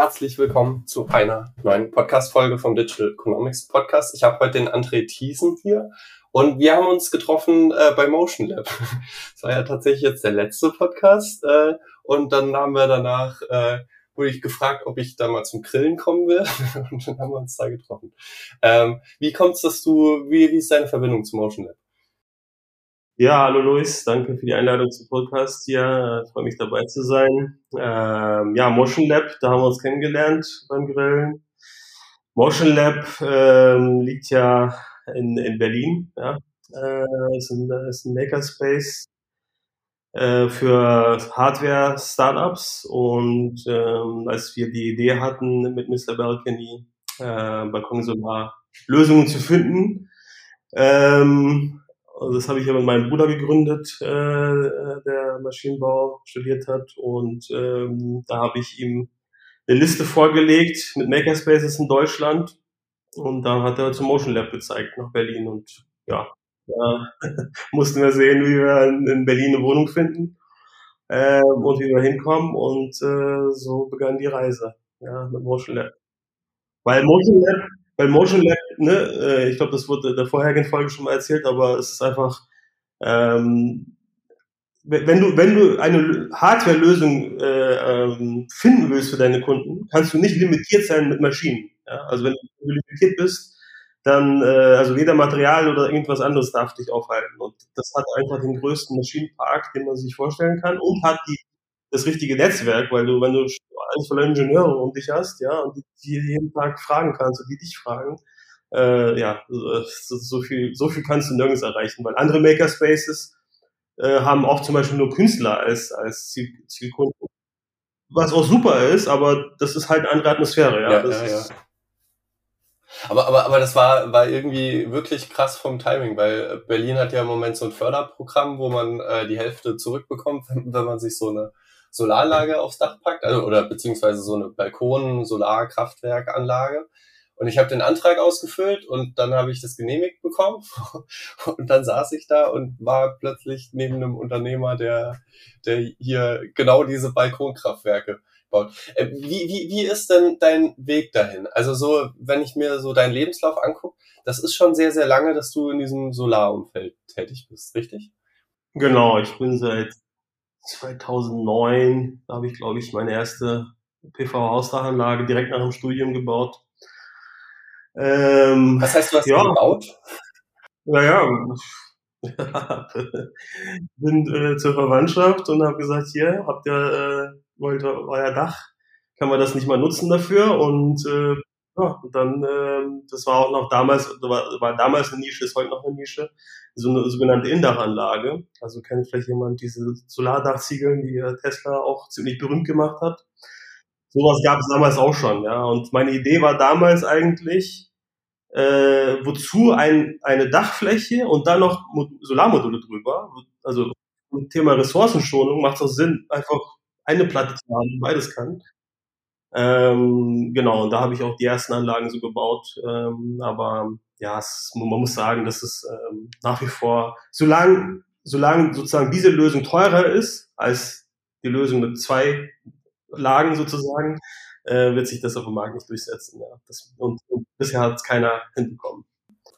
herzlich willkommen zu einer neuen Podcast-Folge vom Digital Economics Podcast. Ich habe heute den André Thiesen hier und wir haben uns getroffen äh, bei Motion Lab. Das war ja tatsächlich jetzt der letzte Podcast äh, und dann haben wir danach, äh, wurde ich gefragt, ob ich da mal zum Grillen kommen will und dann haben wir uns da getroffen. Ähm, wie kommt es, dass du, wie, wie ist deine Verbindung zu Motion Lab? Ja, hallo Luis, danke für die Einladung zum Podcast hier. Ich freue mich dabei zu sein. Ähm, ja, Motion Lab, da haben wir uns kennengelernt beim Grillen. Motion Lab ähm, liegt ja in, in Berlin. Ja. Äh, ist, ein, ist ein Makerspace äh, für Hardware-Startups. Und ähm, als wir die Idee hatten, mit Mr. Balcony äh, Balkon Solar Lösungen zu finden, ähm, also das habe ich ja mit meinem Bruder gegründet, äh, der Maschinenbau studiert hat. Und ähm, da habe ich ihm eine Liste vorgelegt mit Makerspaces in Deutschland. Und dann hat er zum Motion Lab gezeigt nach Berlin. Und ja, da mussten wir sehen, wie wir in Berlin eine Wohnung finden äh, und wie wir hinkommen. Und äh, so begann die Reise ja, mit Motion Lab. Weil Motion Lab weil Motion Lab, ne, äh, ich glaube, das wurde der vorherigen Folge schon mal erzählt, aber es ist einfach, ähm, wenn du, wenn du eine Hardware-Lösung äh, ähm, finden willst für deine Kunden, kannst du nicht limitiert sein mit Maschinen. Ja? Also wenn du limitiert bist, dann, äh, also weder Material oder irgendwas anderes darf dich aufhalten. Und das hat einfach den größten Maschinenpark, den man sich vorstellen kann und hat die, das richtige Netzwerk, weil du, wenn du alles voller Ingenieure um dich hast, ja, und die, die jeden Tag fragen kannst und die dich fragen, äh, ja, so, so, viel, so viel kannst du nirgends erreichen, weil andere Makerspaces äh, haben auch zum Beispiel nur Künstler als, als Ziel, Zielkunden. Was auch super ist, aber das ist halt eine andere Atmosphäre, ja. ja, ja, ja. Aber, aber, aber das war, war irgendwie wirklich krass vom Timing, weil Berlin hat ja im Moment so ein Förderprogramm, wo man äh, die Hälfte zurückbekommt, wenn, wenn man sich so eine Solaranlage aufs Dach packt, also oder beziehungsweise so eine Balkon-Solarkraftwerkanlage. Und ich habe den Antrag ausgefüllt und dann habe ich das genehmigt bekommen. Und dann saß ich da und war plötzlich neben einem Unternehmer, der, der hier genau diese Balkonkraftwerke baut. Äh, wie, wie, wie ist denn dein Weg dahin? Also so, wenn ich mir so deinen Lebenslauf angucke, das ist schon sehr, sehr lange, dass du in diesem Solarumfeld tätig bist, richtig? Genau, ich bin seit 2009, da habe ich, glaube ich, meine erste PV-Hausdachanlage direkt nach dem Studium gebaut. Ähm, Was heißt, du hast ja, gebaut? Naja, bin äh, zur Verwandtschaft und habe gesagt, hier, habt ihr, äh, wollt euer Dach, kann man das nicht mal nutzen dafür? Und äh, ja, und dann, äh, das war auch noch damals, war, war damals eine Nische, ist heute noch eine Nische, so eine sogenannte Indachanlage. Also kennt vielleicht jemand diese Solardachziegeln, die Tesla auch ziemlich berühmt gemacht hat. Sowas gab es damals auch schon, ja. Und meine Idee war damals eigentlich, äh, wozu ein, eine Dachfläche und dann noch Solarmodule drüber. Also Thema Ressourcenschonung macht es auch Sinn, einfach eine Platte zu haben, beides kann. Ähm, genau, und da habe ich auch die ersten Anlagen so gebaut. Ähm, aber ja, es, man muss sagen, dass es ähm, nach wie vor, solange, solange sozusagen diese Lösung teurer ist als die Lösung mit zwei Lagen sozusagen, äh, wird sich das auf dem Markt nicht durchsetzen. Ja. Das, und, und bisher hat es keiner hinbekommen.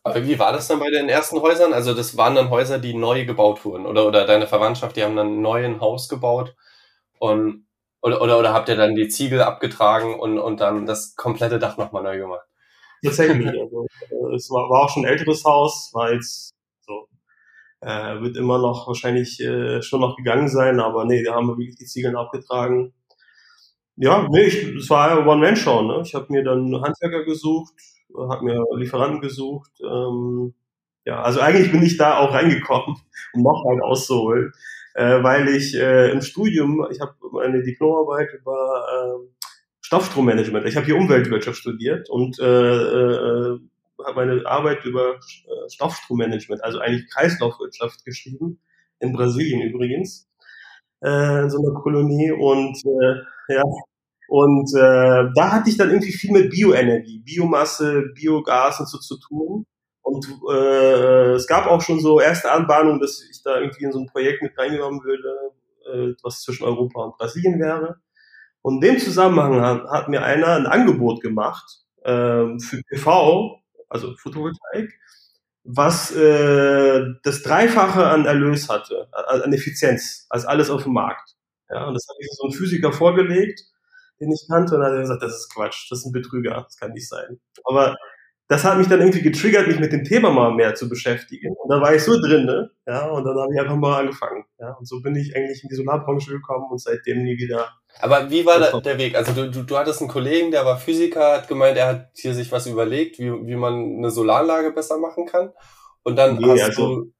Aber wie war das dann bei den ersten Häusern? Also das waren dann Häuser, die neu gebaut wurden oder, oder deine Verwandtschaft, die haben dann neu ein Haus gebaut und oder, oder, oder habt ihr dann die Ziegel abgetragen und, und dann das komplette Dach nochmal neu gemacht? Tatsächlich. Also, äh, es war, war auch schon ein älteres Haus, war jetzt so, äh, wird immer noch wahrscheinlich äh, schon noch gegangen sein, aber nee, da haben wir wirklich die Ziegeln abgetragen. Ja, nee, ich, es war One-Man-Show. Ne? Ich habe mir dann Handwerker gesucht, habe mir Lieferanten gesucht. Ähm, ja, also eigentlich bin ich da auch reingekommen, um noch halt auszuholen äh, weil ich äh, im Studium, ich habe eine Diplomarbeit über äh, Stoffstrommanagement, ich habe hier Umweltwirtschaft studiert und äh, äh, habe meine Arbeit über äh, Stoffstrommanagement, also eigentlich Kreislaufwirtschaft geschrieben, in Brasilien übrigens, äh, in so einer Kolonie und äh, ja, und äh, da hatte ich dann irgendwie viel mit Bioenergie, Biomasse, Biogas und so zu tun. Und äh, es gab auch schon so erste Anbahnungen, dass ich da irgendwie in so ein Projekt mit reingenommen würde, äh, was zwischen Europa und Brasilien wäre. Und in dem Zusammenhang hat, hat mir einer ein Angebot gemacht ähm, für PV, also Photovoltaik, was äh, das Dreifache an Erlös hatte, an Effizienz, als alles auf dem Markt. Ja, und das habe ich so einem Physiker vorgelegt, den ich kannte, und dann hat er gesagt, das ist Quatsch, das ist ein Betrüger, das kann nicht sein. Aber das hat mich dann irgendwie getriggert, mich mit dem Thema mal mehr zu beschäftigen. Und da war ich so drin, ne? Ja, und dann habe ich einfach mal angefangen. Ja, und so bin ich eigentlich in die Solarbranche gekommen und seitdem nie wieder. Aber wie war da der Weg? Also du, du, du hattest einen Kollegen, der war Physiker, hat gemeint, er hat hier sich was überlegt, wie, wie man eine Solaranlage besser machen kann. Und dann nee, hast also, du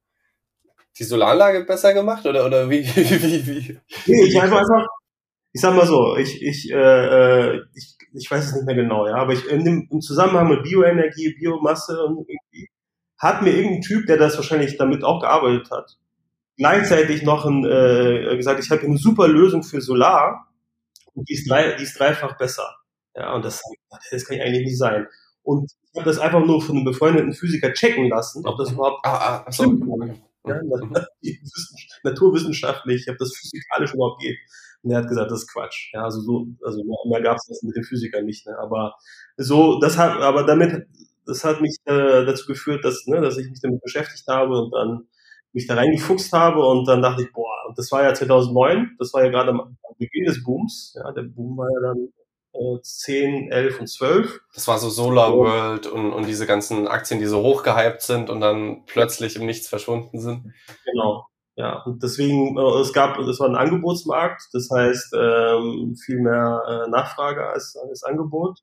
die Solaranlage besser gemacht oder oder wie wie wie? wie? Nee, ich einfach einfach ich sag mal so, ich, ich, äh, äh, ich, ich weiß es nicht mehr genau, ja, aber ich in dem, im Zusammenhang mit Bioenergie, Biomasse und irgendwie hat mir irgendein Typ, der das wahrscheinlich damit auch gearbeitet hat, gleichzeitig noch ein, äh, gesagt, ich habe eine super Lösung für Solar und die ist, drei, die ist dreifach besser. Ja, und das, das kann eigentlich nicht sein. Und ich habe das einfach nur von einem befreundeten Physiker checken lassen, ob das überhaupt ah, ah, stimmt. Ja, naturwissenschaftlich, ich habe das physikalisch überhaupt geht. Und er hat gesagt, das ist Quatsch. Ja, also so, also mehr gab es das mit den Physikern nicht. Ne? Aber so, das hat, aber damit, das hat mich äh, dazu geführt, dass, ne, dass ich mich damit beschäftigt habe und dann mich da reingefuchst habe und dann dachte ich, boah, und das war ja 2009, das war ja gerade am Beginn des Booms. Ja, der Boom war ja dann äh, 10, 11 und 12. Das war so Solar World und, und diese ganzen Aktien, die so hochgehypt sind und dann plötzlich im Nichts verschwunden sind. Genau. Ja, und deswegen, äh, es gab, es war ein Angebotsmarkt, das heißt ähm, viel mehr äh, Nachfrage als, als Angebot.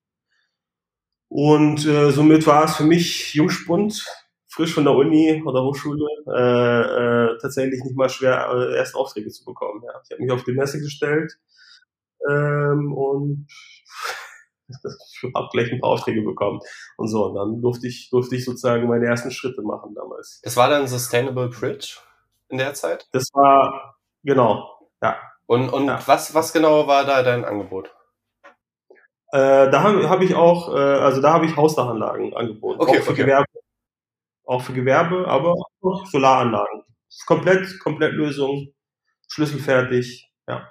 Und äh, somit war es für mich Jungspund, frisch von der Uni oder Hochschule, äh, äh, tatsächlich nicht mal schwer, äh, erste Aufträge zu bekommen. Ja. Ich habe mich auf die Messe gestellt ähm, und habe gleich ein paar Aufträge bekommen und so. Und dann durfte ich, durfte ich sozusagen meine ersten Schritte machen damals. Das war dann Sustainable Bridge? In der Zeit? Das war, genau, ja. Und, und ja. Was, was genau war da dein Angebot? Äh, da habe hab ich auch, äh, also da habe ich Hausdachanlagen angeboten. Okay, auch für okay. Gewerbe. Auch für Gewerbe, aber auch Solaranlagen. Komplett, komplett Lösung, schlüsselfertig, ja.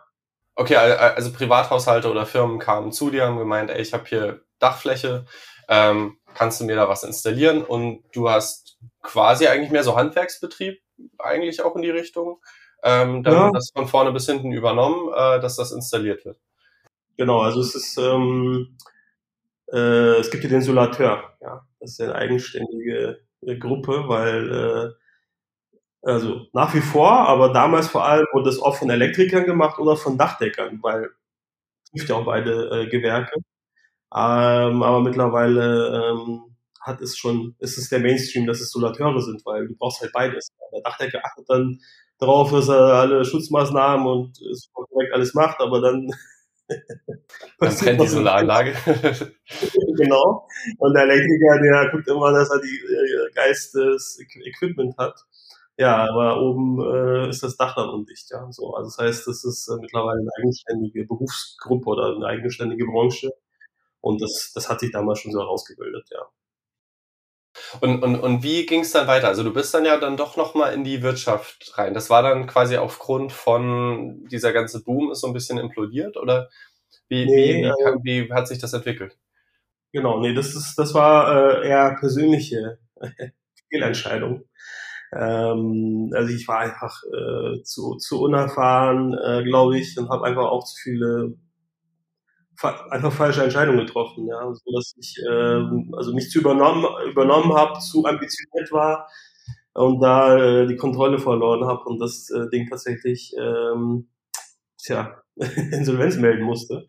Okay, also Privathaushalte oder Firmen kamen zu dir, haben gemeint, ey, ich habe hier Dachfläche, ähm, kannst du mir da was installieren? Und du hast quasi eigentlich mehr so Handwerksbetrieb eigentlich auch in die Richtung. Ähm, dann ja. das von vorne bis hinten übernommen, äh, dass das installiert wird. Genau, also es ist, ähm, äh, es gibt hier den Solateur, ja, das ist eine eigenständige äh, Gruppe, weil äh, also nach wie vor, aber damals vor allem wurde das oft von Elektrikern gemacht oder von Dachdeckern, weil trifft ja auch beide äh, Gewerke. Ähm, aber mittlerweile ähm, hat es schon, ist es der Mainstream, dass es Solateure sind, weil du brauchst halt beides. Der Dachdecker achtet dann darauf, dass er alle Schutzmaßnahmen und es korrekt alles macht, aber dann dann brennt die Solaranlage. genau. Und der Elektriker, der guckt immer, dass er die äh, geistes Equipment hat. Ja, aber oben äh, ist das Dach dann undicht, ja. So, also das heißt, das ist äh, mittlerweile eine eigenständige Berufsgruppe oder eine eigenständige Branche. Und das, das hat sich damals schon so herausgebildet, ja. Und, und, und wie ging es dann weiter? Also du bist dann ja dann doch nochmal in die Wirtschaft rein. Das war dann quasi aufgrund von dieser ganze Boom ist so ein bisschen implodiert oder wie, nee, wie, wie, äh, kann, wie hat sich das entwickelt? Genau, nee, das ist, das war äh, eher persönliche Fehlentscheidung. Ähm, also ich war einfach äh, zu, zu unerfahren, äh, glaube ich, und habe einfach auch zu viele einfach falsche Entscheidungen getroffen, ja, so dass ich ähm, also mich zu übernommen übernommen habe, zu ambitioniert war und da äh, die Kontrolle verloren habe und das äh, Ding tatsächlich ähm, tja, Insolvenz melden musste.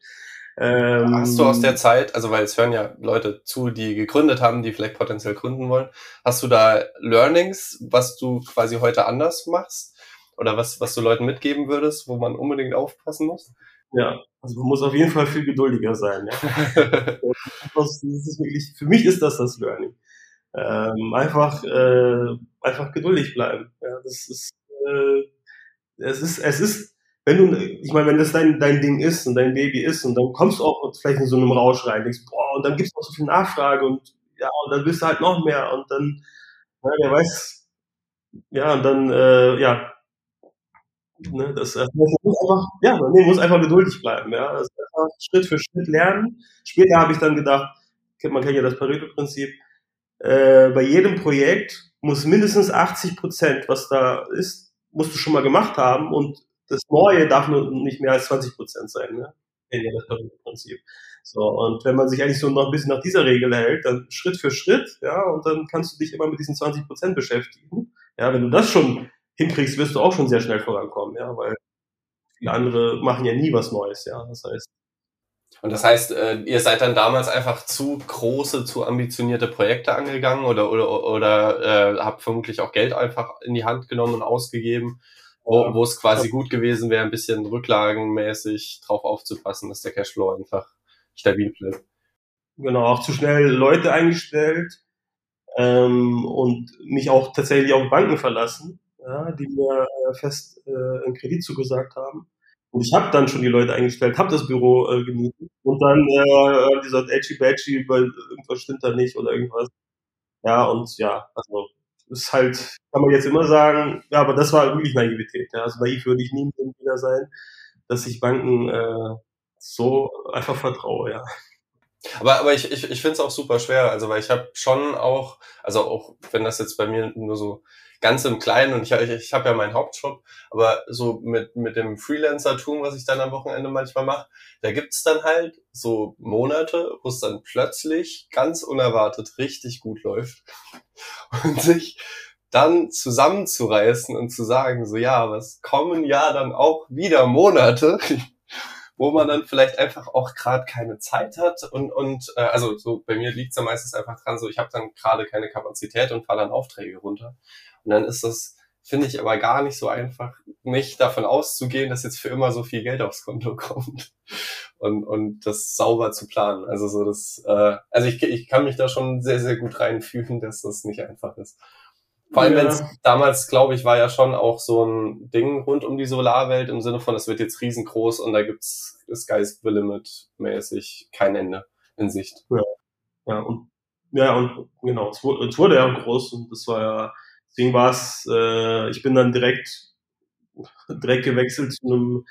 Ähm, hast du aus der Zeit, also weil es hören ja Leute zu, die gegründet haben, die vielleicht potenziell gründen wollen, hast du da Learnings, was du quasi heute anders machst? Oder was, was du Leuten mitgeben würdest, wo man unbedingt aufpassen muss? Ja, also man muss auf jeden Fall viel geduldiger sein. Ja? das ist wirklich, für mich ist das das Learning. Ähm, einfach, äh, einfach geduldig bleiben. Ja, das ist, äh, es ist, es ist, wenn du, ich meine, wenn das dein, dein Ding ist und dein Baby ist und dann kommst du auch vielleicht in so einem Rausch rein, denkst, boah, und dann gibt's noch so viel Nachfrage und ja, und dann willst du halt noch mehr und dann, ja, wer weiß, ja, und dann, äh, ja, Ne, das, das man muss einfach, ja, man muss einfach geduldig bleiben. Ja, einfach Schritt für Schritt lernen. Später habe ich dann gedacht, man kennt ja das Pareto-Prinzip, äh, bei jedem Projekt muss mindestens 80 Prozent, was da ist, musst du schon mal gemacht haben und das Neue darf nur nicht mehr als 20 Prozent sein. Ne? Ja das Pareto-Prinzip. So, und wenn man sich eigentlich so noch ein bisschen nach dieser Regel hält, dann Schritt für Schritt, ja, und dann kannst du dich immer mit diesen 20 Prozent beschäftigen. Ja, wenn du das schon hinkriegst, wirst du auch schon sehr schnell vorankommen, ja, weil viele andere machen ja nie was Neues, ja. Das heißt. Und das heißt, äh, ihr seid dann damals einfach zu große, zu ambitionierte Projekte angegangen oder oder oder äh, habt vermutlich auch Geld einfach in die Hand genommen und ausgegeben, wo, wo es quasi gut gewesen wäre, ein bisschen rücklagenmäßig drauf aufzupassen, dass der Cashflow einfach stabil bleibt. Genau, auch zu schnell Leute eingestellt ähm, und mich auch tatsächlich auf Banken verlassen ja, die mir äh, fest äh, einen Kredit zugesagt haben. Und ich habe dann schon die Leute eingestellt, habe das Büro äh, gemietet und dann äh, gesagt, edgy badgy, weil irgendwas stimmt da nicht oder irgendwas. Ja, und ja, also ist halt, kann man jetzt immer sagen, ja, aber das war wirklich Naivität. Ja. Also naiv würde ich nie wieder sein, dass ich Banken äh, so einfach vertraue, ja. Aber, aber ich, ich, ich finde es auch super schwer, also weil ich habe schon auch, also auch wenn das jetzt bei mir nur so ganz im Kleinen und ich, ich, ich habe ja meinen Hauptjob, aber so mit, mit dem Freelancer-Tum, was ich dann am Wochenende manchmal mache, da gibt's dann halt so Monate, wo es dann plötzlich ganz unerwartet richtig gut läuft und sich dann zusammenzureißen und zu sagen, so ja, es kommen ja dann auch wieder Monate, wo man dann vielleicht einfach auch gerade keine Zeit hat und und äh, also so bei mir liegt's ja meistens einfach dran, so ich habe dann gerade keine Kapazität und fahre dann Aufträge runter. Und dann ist das, finde ich, aber gar nicht so einfach, nicht davon auszugehen, dass jetzt für immer so viel Geld aufs Konto kommt und, und das sauber zu planen. Also so das, äh, also ich, ich kann mich da schon sehr, sehr gut reinfühlen, dass das nicht einfach ist. Vor allem, ja. wenn es damals, glaube ich, war ja schon auch so ein Ding rund um die Solarwelt im Sinne von, es wird jetzt riesengroß und da gibt's Sky's the Limit mäßig kein Ende in Sicht. Ja, ja und ja und genau, es wurde, es wurde ja groß und das war ja Deswegen war es, äh, ich bin dann direkt, direkt gewechselt zu einem,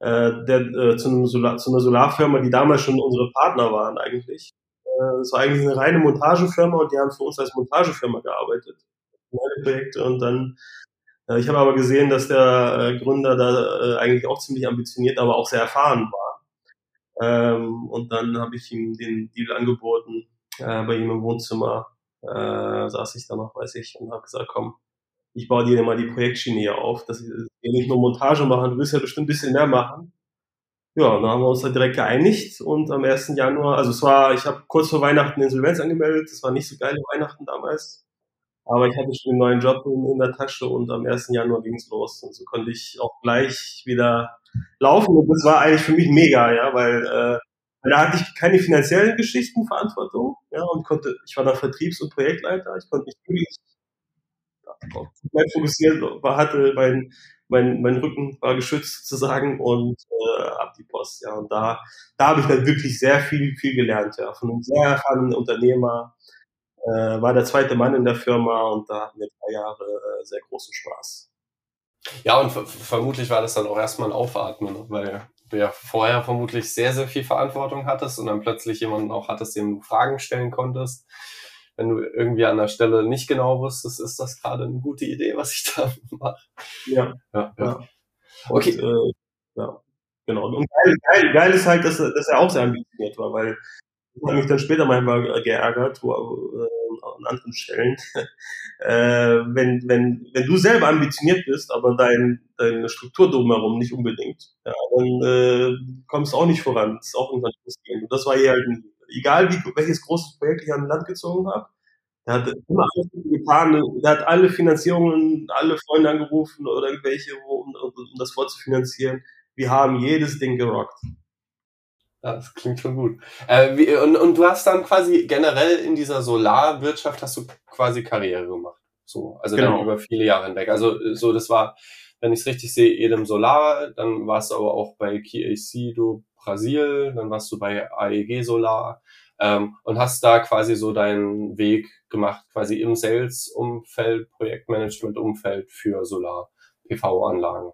äh, der, äh, zu, einem Solar, zu einer Solarfirma, die damals schon unsere Partner waren eigentlich. Äh, es war eigentlich eine reine Montagefirma und die haben für uns als Montagefirma gearbeitet. Und dann äh, ich habe aber gesehen, dass der äh, Gründer da eigentlich auch ziemlich ambitioniert, aber auch sehr erfahren war. Ähm, und dann habe ich ihm den Deal angeboten, bei ihm im Wohnzimmer äh, saß ich da noch, weiß ich, und habe gesagt, komm, ich baue dir mal die Projektschiene hier auf, dass wir nicht nur Montage machen, du willst ja bestimmt ein bisschen mehr machen. Ja, dann haben wir uns da direkt geeinigt und am 1. Januar, also es war, ich habe kurz vor Weihnachten Insolvenz angemeldet, das war nicht so geil Weihnachten damals, aber ich hatte schon einen neuen Job in, in der Tasche und am 1. Januar ging's los und so konnte ich auch gleich wieder laufen und das war eigentlich für mich mega, ja, weil äh, da hatte ich keine finanziellen Geschichten Verantwortung, ja, und konnte, ich war da Vertriebs- und Projektleiter, ich konnte mich wirklich komplett fokussieren, war, hatte mein, mein, mein Rücken war geschützt sozusagen und äh, ab die Post, ja, und da, da habe ich dann wirklich sehr viel, viel gelernt, ja, von einem sehr erfahrenen Unternehmer, äh, war der zweite Mann in der Firma und da hatten wir drei Jahre äh, sehr großen Spaß. Ja, und vermutlich war das dann auch erstmal ein Aufatmen, weil du ja vorher vermutlich sehr, sehr viel Verantwortung hattest und dann plötzlich jemanden auch hattest, dem du Fragen stellen konntest. Wenn du irgendwie an der Stelle nicht genau wusstest, ist das gerade eine gute Idee, was ich da mache. Ja. ja, ja. Okay. Und, äh, ja, genau. Und geil, geil, geil ist halt, dass, dass er auch sehr ambitioniert war, weil hat mich dann später manchmal geärgert, wo, äh, an anderen Stellen. äh, wenn, wenn, wenn du selber ambitioniert bist, aber dein, deine Struktur drumherum nicht unbedingt, ja, dann äh, kommst du auch nicht voran. Das ist auch irgendwann. Und das war hier halt, egal wie, welches großes Projekt ich an Land gezogen habe, der hat immer alles getan, der hat alle Finanzierungen, alle Freunde angerufen oder irgendwelche, um, um das vorzufinanzieren. Wir haben jedes Ding gerockt. Ja, das klingt schon gut. Äh, wie, und, und du hast dann quasi generell in dieser Solarwirtschaft hast du quasi Karriere gemacht. So, also genau. dann über viele Jahre hinweg. Also so, das war, wenn ich es richtig sehe, Edem Solar, dann warst du aber auch bei KAC do Brasil, dann warst du bei AEG Solar ähm, und hast da quasi so deinen Weg gemacht, quasi im Sales-Umfeld, Projektmanagement-Umfeld für Solar-PV-Anlagen.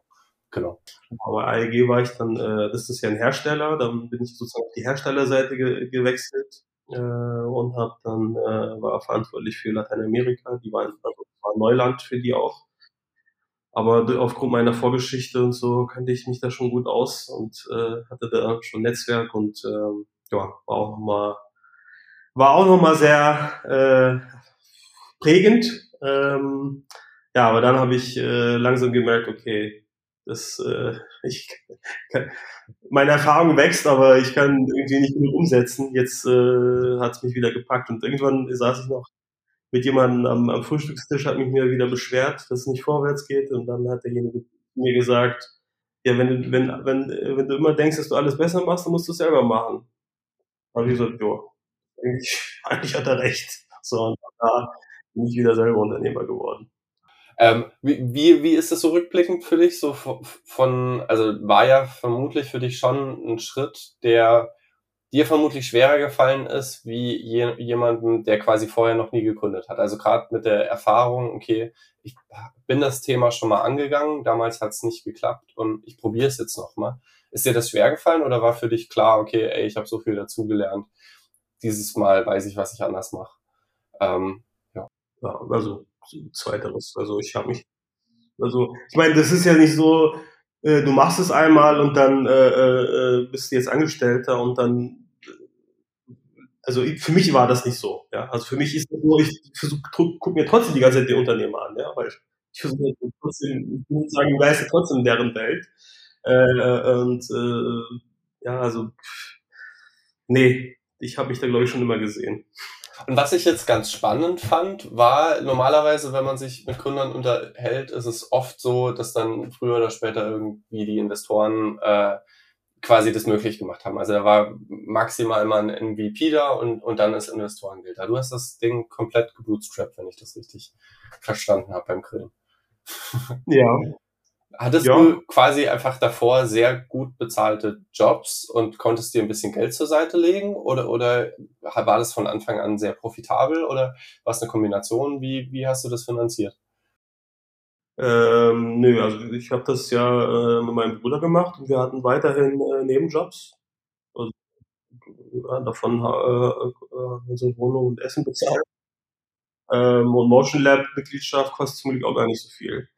Genau. Aber AEG war ich dann, äh, das ist ja ein Hersteller, dann bin ich sozusagen auf die Herstellerseite ge gewechselt äh, und habe dann äh, war verantwortlich für Lateinamerika. Die waren also war Neuland für die auch. Aber aufgrund meiner Vorgeschichte und so kannte ich mich da schon gut aus und äh, hatte da schon Netzwerk und äh, ja, war auch mal war auch noch mal sehr äh, prägend. Ähm, ja, aber dann habe ich äh, langsam gemerkt, okay, das, äh, ich kann, meine Erfahrung wächst, aber ich kann irgendwie nicht genug umsetzen. Jetzt äh, hat es mich wieder gepackt und irgendwann saß ich noch mit jemandem am, am Frühstückstisch, hat mich mir wieder beschwert, dass es nicht vorwärts geht und dann hat derjenige mir gesagt, ja, wenn du, wenn, wenn, wenn du immer denkst, dass du alles besser machst, dann musst du es selber machen. Da habe ich gesagt, ja, eigentlich, eigentlich hat er recht. So, und da bin ich wieder selber Unternehmer geworden. Ähm, wie, wie, wie ist das so rückblickend für dich? So von, also war ja vermutlich für dich schon ein Schritt, der dir vermutlich schwerer gefallen ist, wie je, jemanden, der quasi vorher noch nie gegründet hat. Also gerade mit der Erfahrung, okay, ich bin das Thema schon mal angegangen, damals hat es nicht geklappt und ich probiere es jetzt nochmal. Ist dir das schwer gefallen oder war für dich klar, okay, ey, ich habe so viel dazugelernt, dieses Mal weiß ich, was ich anders mache? Ähm, ja. ja, also zweiteres. Also ich habe mich, also ich meine, das ist ja nicht so, äh, du machst es einmal und dann äh, äh, bist du jetzt Angestellter und dann, also für mich war das nicht so. Ja, also für mich ist es so, ich versuche, guck mir trotzdem die ganze Zeit die Unternehmer an, ja, weil ich, ich versuche trotzdem, ich muss sagen, ich leiste trotzdem deren Welt. Äh, äh, und äh, ja, also nee, ich habe mich da glaube ich schon immer gesehen. Und was ich jetzt ganz spannend fand, war normalerweise, wenn man sich mit Gründern unterhält, ist es oft so, dass dann früher oder später irgendwie die Investoren äh, quasi das möglich gemacht haben. Also da war maximal mal ein MVP da und, und dann ist Investorengeld da. Du hast das Ding komplett gebootstrapped, wenn ich das richtig verstanden habe beim Grillen. Ja, Hattest ja. du quasi einfach davor sehr gut bezahlte Jobs und konntest dir ein bisschen Geld zur Seite legen oder, oder war das von Anfang an sehr profitabel oder war es eine Kombination? Wie, wie hast du das finanziert? Ähm, nö, also ich habe das ja äh, mit meinem Bruder gemacht und wir hatten weiterhin äh, Nebenjobs. Also, ja, davon äh, äh, unsere Wohnung und Essen bezahlt. Ähm, und Motion Lab Mitgliedschaft kostet zum Glück auch gar nicht so viel.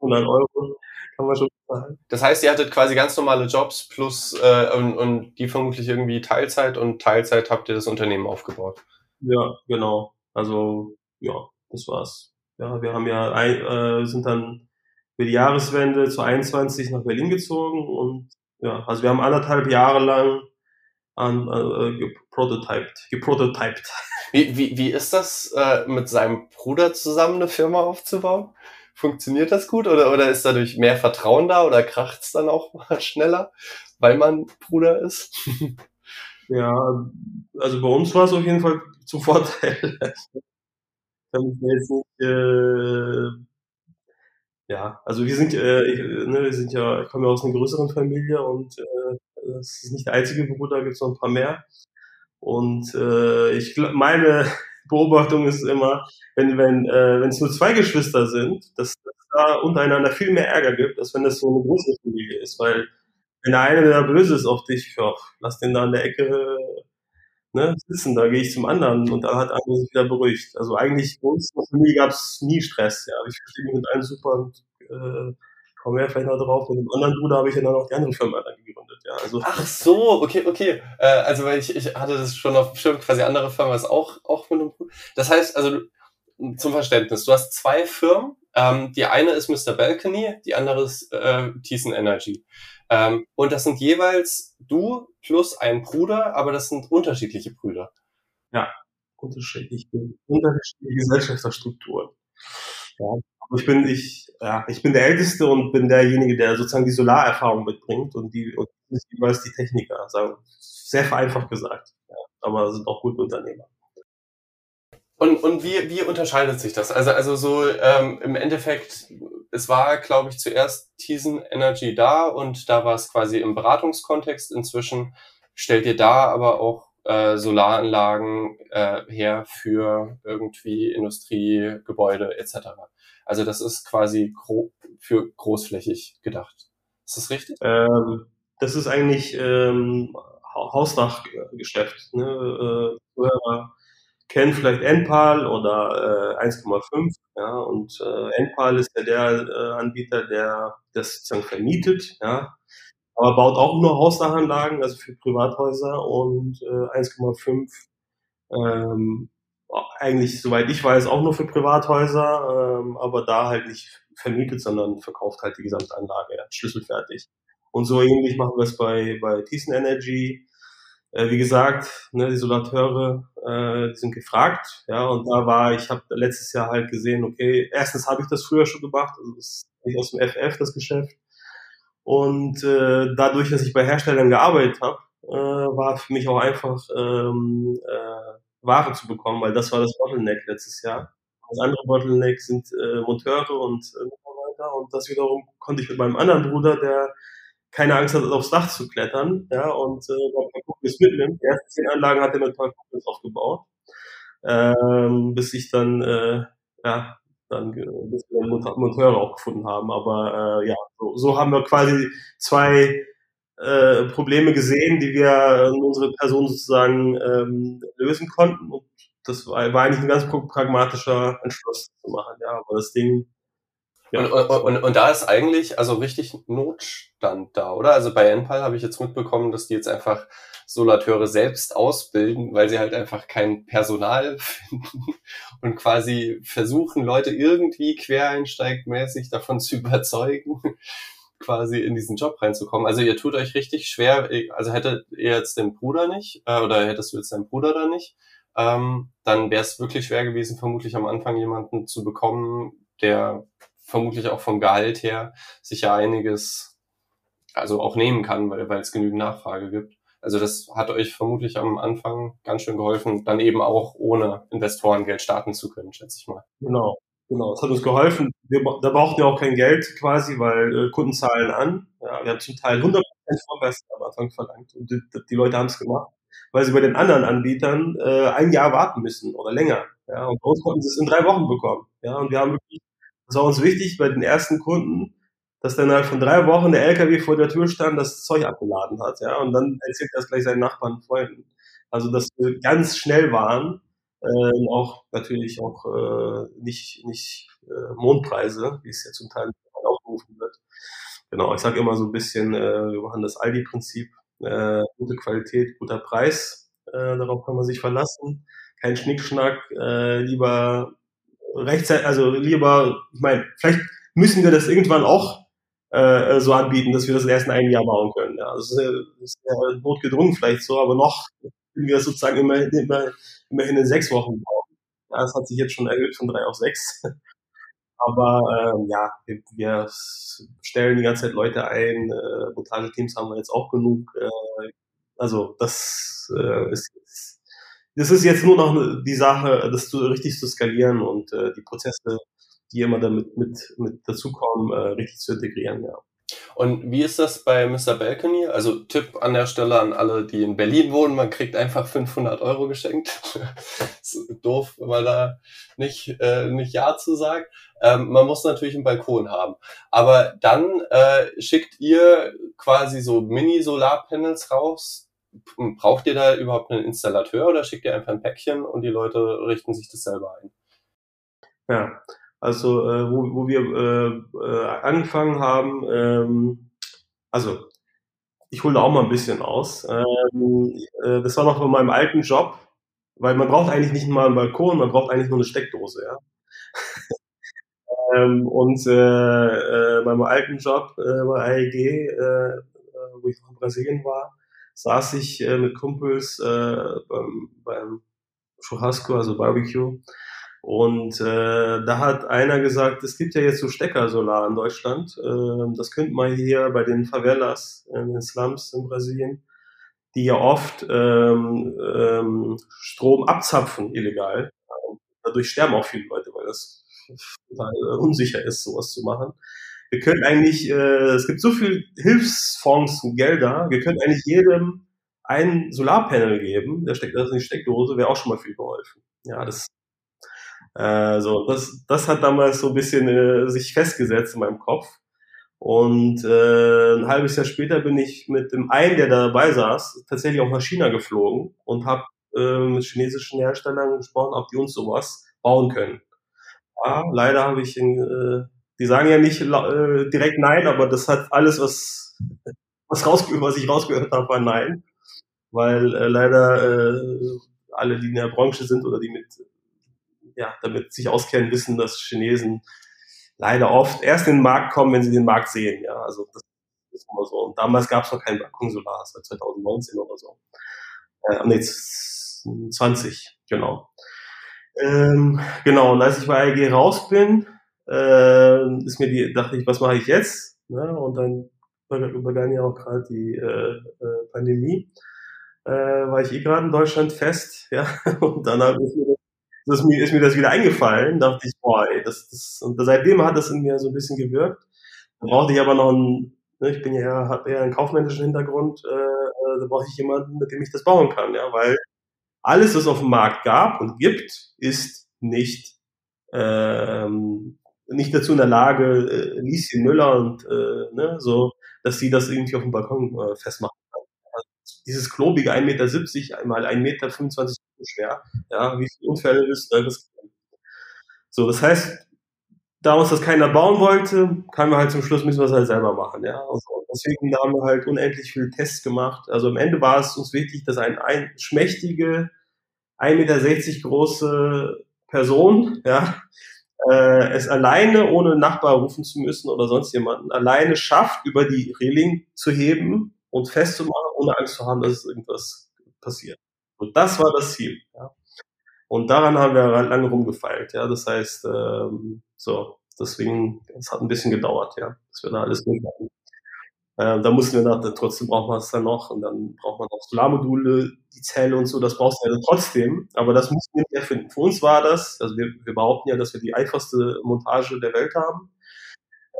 100 Euro kann man schon bezahlen. Das heißt, ihr hattet quasi ganz normale Jobs plus äh, und, und die vermutlich irgendwie Teilzeit und Teilzeit habt ihr das Unternehmen aufgebaut. Ja, genau. Also ja, das war's. Ja, wir haben ja ein, äh, sind dann für die Jahreswende zu 21 nach Berlin gezogen und ja, also wir haben anderthalb Jahre lang an, äh, geprototyped, geprototyped. Wie, wie, wie ist das, äh, mit seinem Bruder zusammen eine Firma aufzubauen? Funktioniert das gut oder, oder ist dadurch mehr Vertrauen da oder kracht es dann auch mal schneller, weil man Bruder ist? ja, also bei uns war es auf jeden Fall zum Vorteil. Damit wir jetzt äh, ja, also wir sind, äh, ich, ne, wir sind ja, ich komme ja aus einer größeren Familie und äh, das ist nicht der einzige Bruder, da gibt es noch ein paar mehr. Und äh, ich meine, Beobachtung ist immer, wenn wenn äh, wenn es nur zwei Geschwister sind, dass es da untereinander viel mehr Ärger gibt, als wenn das so eine große Familie ist, weil wenn der eine da böse ist auf dich, ja, lass den da in der Ecke ne, sitzen, da gehe ich zum anderen und dann hat andere sich wieder beruhigt. Also eigentlich bei uns in der Familie gab es nie Stress, ja. Ich verstehe mich mit allen super und äh, komme ja vielleicht noch drauf. Und mit dem anderen Bruder habe ich ja dann auch die andere Firma dann gegründet. Ja, also Ach so, okay, okay. Äh, also weil ich, ich hatte das schon auf dem quasi andere Firma ist auch, auch mit einem Bruder. Das heißt, also zum Verständnis, du hast zwei Firmen. Ähm, die eine ist Mr. Balcony, die andere ist äh, Thiessen Energy. Ähm, und das sind jeweils du plus ein Bruder, aber das sind unterschiedliche Brüder. Ja, unterschiedliche, unterschiedliche Gesellschaftsstrukturen. Ja, ich bin, ich, ja, ich bin der Älteste und bin derjenige, der sozusagen die Solarerfahrung mitbringt und die, und jeweils die Techniker. Also sehr vereinfacht gesagt. Ja, aber sind auch gute Unternehmer. Und, und wie, wie unterscheidet sich das? Also, also so ähm, im Endeffekt, es war, glaube ich, zuerst Tizen Energy da und da war es quasi im Beratungskontext. Inzwischen stellt ihr da aber auch äh, Solaranlagen äh, her für irgendwie Industrie, Gebäude etc. Also das ist quasi gro für großflächig gedacht. Ist das richtig? Ähm, das ist eigentlich ähm, Hausdachgeschäft. Ne? Äh, kennen vielleicht Enpal oder äh, 1,5. Ja, und äh, Enpal ist ja der äh, Anbieter, der das sozusagen vermietet, ja, aber baut auch nur Hausdachanlagen, also für Privathäuser und äh, 1,5 ähm, eigentlich, soweit ich weiß, auch nur für Privathäuser, ähm, aber da halt nicht vermietet, sondern verkauft halt die gesamte Anlage, ja, schlüsselfertig. Und so ähnlich machen wir es bei, bei Thyssen Energy. Äh, wie gesagt, ne, die Solateure, äh, sind gefragt, ja, und da war, ich habe letztes Jahr halt gesehen, okay, erstens habe ich das früher schon gemacht, also das ist aus dem FF das Geschäft. Und äh, dadurch, dass ich bei Herstellern gearbeitet habe, äh, war für mich auch einfach ähm, äh, Ware zu bekommen, weil das war das Bottleneck letztes Jahr. Das andere Bottleneck sind äh, Monteure und äh, Mitarbeiter und das wiederum konnte ich mit meinem anderen Bruder, der keine Angst hat, aufs Dach zu klettern, ja, und äh, ein Kumpels mitnimmt. Die ersten zehn Anlagen hat er mit ein Kumpels aufgebaut, ähm, bis ich dann, äh, ja, dann bis wir Monteure auch gefunden haben. Aber äh, ja, so, so haben wir quasi zwei äh, Probleme gesehen, die wir in unsere Person sozusagen ähm, lösen konnten. Und das war, war eigentlich ein ganz pragmatischer Entschluss zu machen. Ja, aber das Ding ja. Und, und, und, und da ist eigentlich also richtig Notstand da, oder? Also bei Enpal habe ich jetzt mitbekommen, dass die jetzt einfach Solateure selbst ausbilden, weil sie halt einfach kein Personal finden und quasi versuchen, Leute irgendwie quereinsteigmäßig davon zu überzeugen, quasi in diesen Job reinzukommen. Also ihr tut euch richtig schwer, also hättet ihr jetzt den Bruder nicht, äh, oder hättest du jetzt deinen Bruder da nicht, ähm, dann wäre es wirklich schwer gewesen, vermutlich am Anfang jemanden zu bekommen, der vermutlich auch vom Gehalt her sicher einiges also auch nehmen kann, weil, weil es genügend Nachfrage gibt. Also das hat euch vermutlich am Anfang ganz schön geholfen, dann eben auch ohne Investorengeld starten zu können, schätze ich mal. Genau, genau. Es hat uns geholfen. Wir, da brauchten wir auch kein Geld quasi, weil äh, Kunden zahlen an. Ja, wir haben zum Teil 100% Vorbesten am Anfang verlangt und die, die Leute haben es gemacht, weil sie bei den anderen Anbietern äh, ein Jahr warten müssen oder länger. Ja, und bei uns konnten sie es in drei Wochen bekommen. Ja, und wir haben wirklich das war uns wichtig bei den ersten Kunden, dass dann halt von drei Wochen der LKW vor der Tür stand, das Zeug abgeladen hat, ja, und dann erzählt das gleich seinen Nachbarn und Freunden. Also, dass wir ganz schnell waren, äh, auch natürlich auch äh, nicht, nicht äh, Mondpreise, wie es ja zum Teil aufgerufen wird. Genau, ich sage immer so ein bisschen, äh, wir machen das Aldi-Prinzip, äh, gute Qualität, guter Preis, äh, darauf kann man sich verlassen, kein Schnickschnack, äh, lieber rechtzeitig, also lieber, ich meine, vielleicht müssen wir das irgendwann auch äh, so anbieten, dass wir das erst in einem Jahr bauen können. Ja, das ist, ja, das ist ja notgedrungen vielleicht so, aber noch können wir sozusagen immer, immer, immerhin in sechs Wochen bauen. Ja, das hat sich jetzt schon erhöht von drei auf sechs. Aber ähm, ja, wir, wir stellen die ganze Zeit Leute ein, äh, Montageteams haben wir jetzt auch genug. Äh, also das äh, ist das ist jetzt nur noch die Sache, das zu, richtig zu skalieren und äh, die Prozesse, die immer damit mit, mit dazukommen, äh, richtig zu integrieren, ja. Und wie ist das bei Mr. Balcony? Also Tipp an der Stelle an alle, die in Berlin wohnen, man kriegt einfach 500 Euro geschenkt. doof, wenn man da nicht, äh, nicht Ja zu sagt. Ähm, man muss natürlich einen Balkon haben. Aber dann äh, schickt ihr quasi so Mini-Solarpanels raus, braucht ihr da überhaupt einen Installateur oder schickt ihr einfach ein Päckchen und die Leute richten sich das selber ein? Ja, also äh, wo, wo wir äh, äh, angefangen haben, ähm, also ich hole da auch mal ein bisschen aus. Ähm, äh, das war noch von meinem alten Job, weil man braucht eigentlich nicht mal einen Balkon, man braucht eigentlich nur eine Steckdose, ja. ähm, und äh, äh, meinem alten Job äh, bei AEG, äh, wo ich noch in Brasilien war, saß ich äh, mit Kumpels äh, beim, beim Churrasco, also Barbecue. Und äh, da hat einer gesagt, es gibt ja jetzt so Steckersolar in Deutschland. Äh, das könnte man hier bei den Favelas, in den Slums in Brasilien, die ja oft ähm, ähm, Strom abzapfen illegal. Dadurch sterben auch viele Leute, weil das total unsicher ist, sowas zu machen wir können eigentlich, äh, es gibt so viel Hilfsfonds und Gelder, wir können eigentlich jedem ein Solarpanel geben, der steckt das in die Steckdose, wäre auch schon mal viel geholfen. Ja, das Äh, so, das, das hat damals so ein bisschen äh, sich festgesetzt in meinem Kopf. Und äh, ein halbes Jahr später bin ich mit dem einen, der da dabei saß, tatsächlich auch nach China geflogen und habe äh, mit chinesischen Herstellern gesprochen, ob die uns sowas bauen können. Ja, leider habe ich, in, äh, die sagen ja nicht äh, direkt nein, aber das hat alles, was, was, rausge was ich rausgehört habe, war nein. Weil äh, leider äh, alle, die in der Branche sind oder die mit, ja, damit sich auskennen, wissen, dass Chinesen leider oft erst in den Markt kommen, wenn sie den Markt sehen. Ja, also das ist immer so. Und damals gab es noch kein Balkon Solar, das war 2019 oder so. Äh, nee, 20, genau. Ähm, genau, und als ich bei AEG raus bin, äh, ist mir die, dachte ich, was mache ich jetzt? Ne? Und dann übergann ja auch gerade die äh, äh, Pandemie. Äh, war ich eh gerade in Deutschland fest, ja, und dann habe ich mir das, mir, ist mir das wieder eingefallen, dachte ich, boah, ey, das, das, und seitdem hat das in mir so ein bisschen gewirkt. Da brauchte ich aber noch einen, ne, ich bin ja, habe eher einen kaufmännischen Hintergrund, äh, äh, da brauche ich jemanden, mit dem ich das bauen kann, ja, weil alles, was auf dem Markt gab und gibt, ist nicht, ähm, nicht dazu in der Lage, äh, Lieschen Müller und äh, ne, so, dass sie das irgendwie auf dem Balkon äh, festmachen kann. Also dieses klobige 1,70 Meter einmal 1,25 Meter schwer. Ja, wie viele Unfälle ist äh, das? So, das heißt, da uns das keiner bauen wollte, kamen wir halt zum Schluss, müssen wir es halt selber machen. Ja? Also deswegen haben wir halt unendlich viele Tests gemacht. Also am Ende war es uns wichtig, dass ein, ein schmächtige, 1,60 Meter große Person, ja, äh, es alleine, ohne Nachbar rufen zu müssen oder sonst jemanden, alleine schafft, über die Reling zu heben und festzumachen, ohne Angst zu haben, dass irgendwas passiert. Und das war das Ziel. Ja. Und daran haben wir lange rumgefeilt. Ja. Das heißt, ähm, so, deswegen, es hat ein bisschen gedauert, ja, dass wir da alles durchmachen. Äh, da mussten wir nach, trotzdem braucht man es dann noch und dann braucht man noch Solarmodule, die Zelle und so, das brauchst du ja trotzdem, aber das mussten wir nicht erfinden. Für uns war das, also wir, wir behaupten ja, dass wir die einfachste Montage der Welt haben.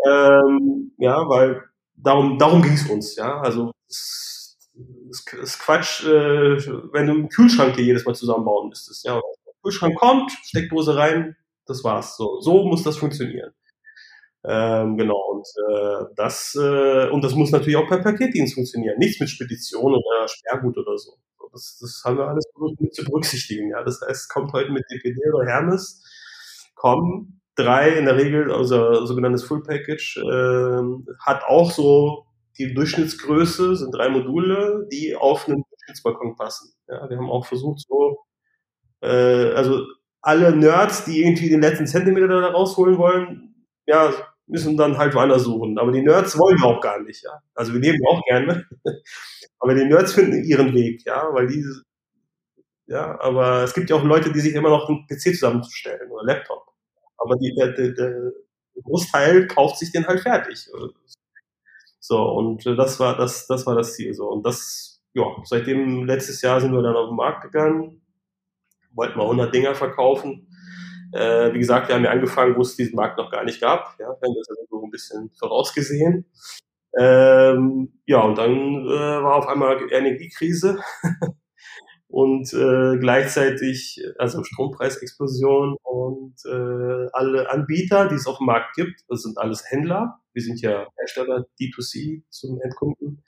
Ähm, ja, weil darum, darum ging es uns, ja. Also es, ist, ist Quatsch, äh, wenn du einen Kühlschrank dir jedes Mal zusammenbauen müsstest. Ja, Kühlschrank kommt, Steckdose rein, das war's. So, so muss das funktionieren. Ähm, genau, und äh, das äh, und das muss natürlich auch per Paketdienst funktionieren. Nichts mit Spedition oder Sperrgut oder so. Das, das haben wir alles mit zu berücksichtigen. Ja, das heißt, kommt heute mit DPD oder Hermes, kommen drei in der Regel, also sogenanntes Full Package, äh, hat auch so die Durchschnittsgröße sind drei Module, die auf einen Durchschnittsbalkon passen. Ja, wir haben auch versucht, so, äh, also alle Nerds, die irgendwie den letzten Zentimeter da rausholen wollen, ja, müssen dann halt woanders suchen. Aber die Nerds wollen wir auch gar nicht, ja. Also wir nehmen auch gerne. aber die Nerds finden ihren Weg, ja, weil die, ja, aber es gibt ja auch Leute, die sich immer noch einen PC zusammenzustellen oder Laptop. Aber die, der, der, der Großteil kauft sich den halt fertig. So, und äh, das war das, das war das Ziel. So. Und das, ja, seitdem letztes Jahr sind wir dann auf den Markt gegangen, wollten mal 100 Dinger verkaufen. Äh, wie gesagt, wir haben ja angefangen, wo es diesen Markt noch gar nicht gab. Ja, wir haben das also so ein bisschen vorausgesehen. Ähm, ja, und dann äh, war auf einmal Energiekrise und äh, gleichzeitig also Strompreisexplosion und äh, alle Anbieter, die es auf dem Markt gibt, das sind alles Händler, wir sind ja Hersteller D2C zum Endkunden,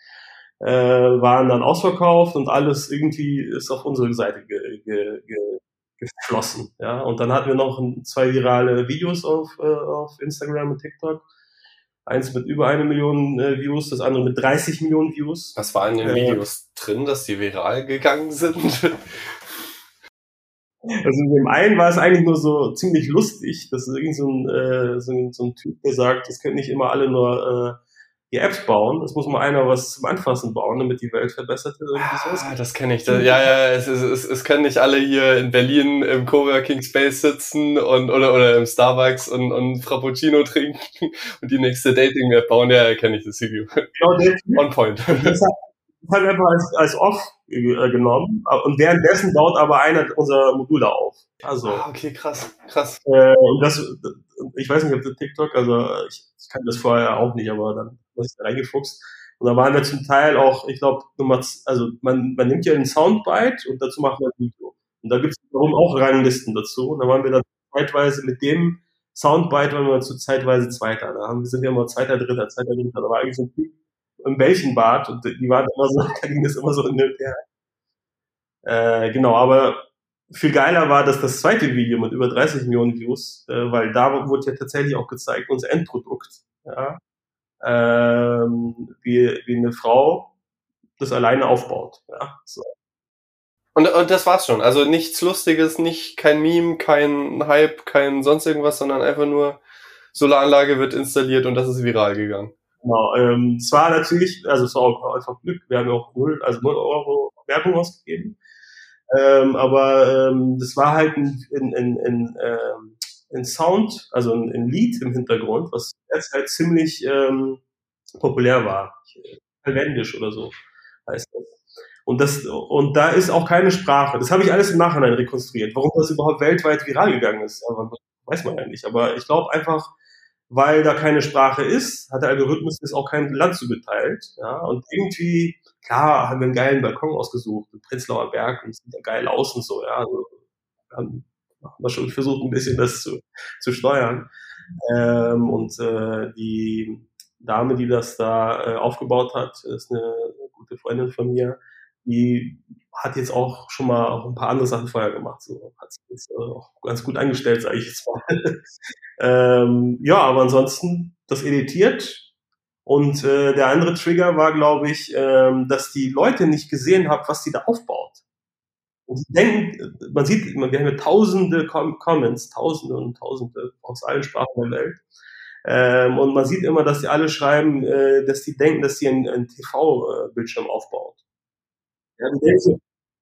äh, waren dann ausverkauft und alles irgendwie ist auf unsere Seite ge, ge, ge, geflossen. Ja? Und dann hatten wir noch zwei virale Videos auf, äh, auf Instagram und TikTok Eins mit über eine Million äh, Views, das andere mit 30 Millionen Views. Was war in den äh, Videos drin, dass die viral gegangen sind? Also in dem einen war es eigentlich nur so ziemlich lustig. Das ist irgend so ein, äh, so ein, so ein Typ, der sagt, das können nicht immer alle nur äh, die Apps bauen. Es muss mal einer was zum Anfassen bauen, damit die Welt verbessert wird. Ah, das kenne ich. Das, ja, ja, es, es, es, es können nicht alle hier in Berlin im Coworking Space sitzen und oder oder im Starbucks und, und Frappuccino trinken und die nächste Dating-App bauen. Ja, kenne ich das Video. Genau, On point. Das hat einfach als, als off äh, genommen und währenddessen baut aber einer unserer Module auf. Also ah, okay, krass, krass. Äh, und das, ich weiß nicht, ob das TikTok, also ich, ich kann das vorher auch nicht, aber dann was da reingefuchst. Und da waren wir zum Teil auch, ich glaube, also man, man nimmt ja einen Soundbite und dazu macht man ein Video. Und da gibt es darum auch Ranglisten dazu. Und da waren wir dann zeitweise mit dem Soundbite waren wir zu zeitweise Zweiter. Da haben, sind wir immer Zweiter, Dritter, Zweiter, Dritter. Da war eigentlich so ein Typ im Bällchenbad und die waren immer so, da ging es immer so in der äh, Genau, aber viel geiler war, dass das zweite Video mit über 30 Millionen Views, äh, weil da wurde ja tatsächlich auch gezeigt, unser Endprodukt. Ja, ähm, wie, wie eine Frau das alleine aufbaut. Ja, so. Und, und das war's schon. Also nichts Lustiges, nicht kein Meme, kein Hype, kein sonst irgendwas, sondern einfach nur Solaranlage wird installiert und das ist viral gegangen. Genau. Ähm, es war natürlich, also es war auch einfach Glück. Wir haben ja auch null, also null Euro Werbung ausgegeben. Ähm, aber ähm, das war halt ein, ein, ein, ein, ähm, ein Sound, also ein, ein Lied im Hintergrund, was halt ziemlich ähm, populär war. Holländisch oder so heißt das. Und das, und da ist auch keine Sprache. Das habe ich alles im Nachhinein rekonstruiert. Warum das überhaupt weltweit viral gegangen ist, weiß man ja nicht. Aber ich glaube einfach, weil da keine Sprache ist, hat der Algorithmus jetzt auch kein Land zugeteilt. Ja, und irgendwie, klar, haben wir einen geilen Balkon ausgesucht, den Prenzlauer Berg, und sieht ja geil aus und so, ja. Also, haben wir schon versucht, ein bisschen das zu, zu steuern. Ähm, und äh, die Dame, die das da äh, aufgebaut hat, ist eine gute Freundin von mir die hat jetzt auch schon mal auch ein paar andere Sachen vorher gemacht. So hat sich jetzt äh, auch ganz gut angestellt, sage ich jetzt mal. ähm, ja, aber ansonsten das editiert. Und äh, der andere Trigger war, glaube ich, ähm, dass die Leute nicht gesehen haben, was die da aufbaut. Und die denken, man sieht, wir haben ja tausende Comments, tausende und tausende aus allen Sprachen der Welt. Ähm, und man sieht immer, dass die alle schreiben, äh, dass die denken, dass sie einen, einen TV-Bildschirm aufbaut. Ja, so,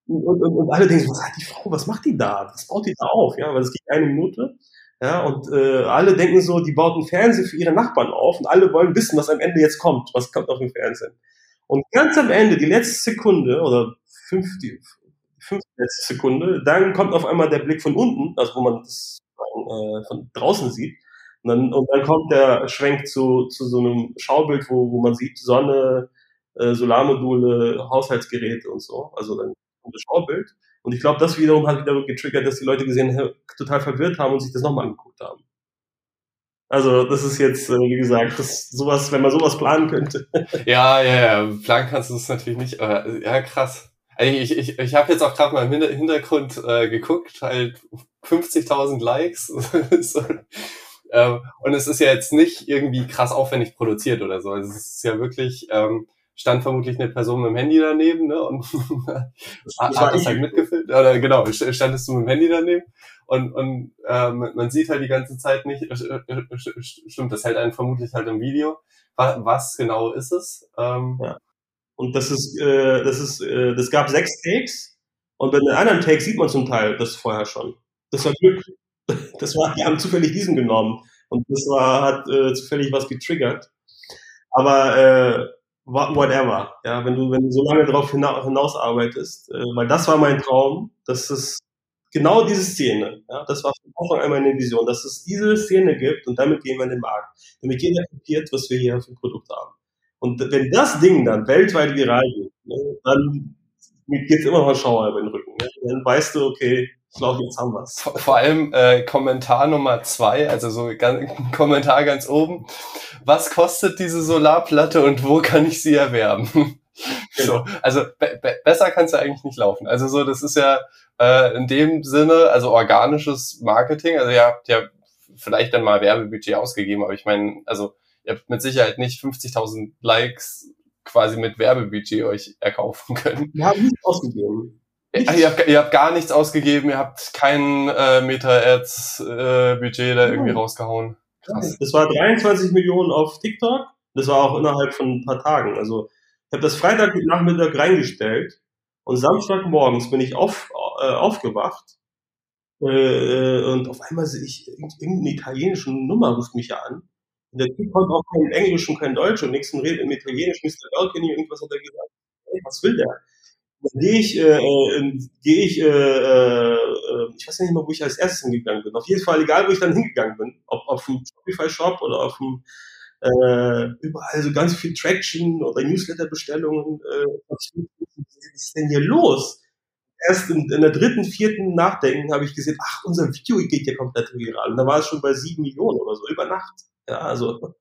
und, und, und alle denken so, was hat die Frau, was macht die da? Was baut die da auf? Ja, weil es geht eine Minute. Ja, und äh, alle denken so, die baut einen Fernseher für ihre Nachbarn auf und alle wollen wissen, was am Ende jetzt kommt, was kommt auf dem Fernsehen. Und ganz am Ende, die letzte Sekunde oder fünf, die fünfte letzte Sekunde, dann kommt auf einmal der Blick von unten, also wo man das äh, von draußen sieht. Und dann, und dann kommt der Schwenk zu, zu so einem Schaubild, wo, wo man sieht Sonne, äh, Solarmodule, Haushaltsgeräte und so. Also dann kommt das Schaubild. Und ich glaube, das wiederum hat wieder getriggert, dass die Leute gesehen, total verwirrt haben und sich das nochmal angeguckt haben. Also das ist jetzt, äh, wie gesagt, das sowas, wenn man sowas planen könnte. ja, ja, ja, planen kannst du es natürlich nicht. Aber, ja, krass. Ich, ich, ich habe jetzt auch gerade mal im Hintergrund äh, geguckt, halt 50.000 Likes. so. ähm, und es ist ja jetzt nicht irgendwie krass aufwendig produziert oder so. Also es ist ja wirklich ähm, stand vermutlich eine Person mit dem Handy daneben, ne? Und hat das halt mitgefilmt. Oder genau, standest du mit dem Handy daneben und, und ähm, man sieht halt die ganze Zeit nicht, stimmt, das hält einen vermutlich halt im Video. Was genau ist es? Ähm, ja. Und das ist, äh, das ist, äh, das gab sechs Takes und bei den anderen Takes sieht man zum Teil das vorher schon. Das war Glück. Das war, die haben zufällig diesen genommen und das war, hat äh, zufällig was getriggert. Aber äh, whatever. Ja, wenn du, wenn du so lange darauf hina hinausarbeitest, äh, weil das war mein Traum, dass es genau diese Szene, ja, das war von Anfang an meine Vision, dass es diese Szene gibt und damit gehen wir in den Markt, damit jeder kapiert, was wir hier für ein Produkt haben. Und wenn das Ding dann weltweit viral geht, ne, dann geht immer noch ein Schauer über den Rücken. Ne? Dann weißt du, okay, ich glaube, jetzt haben wir's. Vor, vor allem äh, Kommentar Nummer zwei, also so ganz, Kommentar ganz oben. Was kostet diese Solarplatte und wo kann ich sie erwerben? Genau. So, also be be besser kann es ja eigentlich nicht laufen. Also so, das ist ja äh, in dem Sinne, also organisches Marketing. Also ihr habt ja vielleicht dann mal Werbebudget ausgegeben, aber ich meine, also ihr habt mit Sicherheit nicht 50.000 Likes quasi mit Werbebudget euch erkaufen können. Wir haben nicht ausgegeben. Ja, ihr, habt, ihr habt gar nichts ausgegeben, ihr habt kein äh, Meta-Ads-Budget äh, da irgendwie rausgehauen. Krass. Das war 23 Millionen auf TikTok. Das war auch innerhalb von ein paar Tagen. Also ich habe das Freitagnachmittag reingestellt und Samstagmorgens bin ich auf, äh, aufgewacht äh, und auf einmal sehe ich irgendeine italienische Nummer ruft mich ja an. Und der Typ konnte auch kein Englisch und kein Deutsch und nichts und redet im Italienisch. Mr. Balcony, irgendwas hat er gesagt. Hey, was will der? dann gehe ich, äh, äh, gehe ich, äh, äh, ich weiß nicht mehr, wo ich als erstes hingegangen bin. Auf jeden Fall, egal wo ich dann hingegangen bin, ob auf dem Shopify-Shop oder auf dem, äh, überall so ganz viel Traction oder Newsletter-Bestellungen. Äh, was ist denn hier los? erst in, in der dritten, vierten Nachdenken habe ich gesehen, ach, unser Video geht ja komplett viral. Und da war es schon bei sieben Millionen oder so, über Nacht. Ja, also,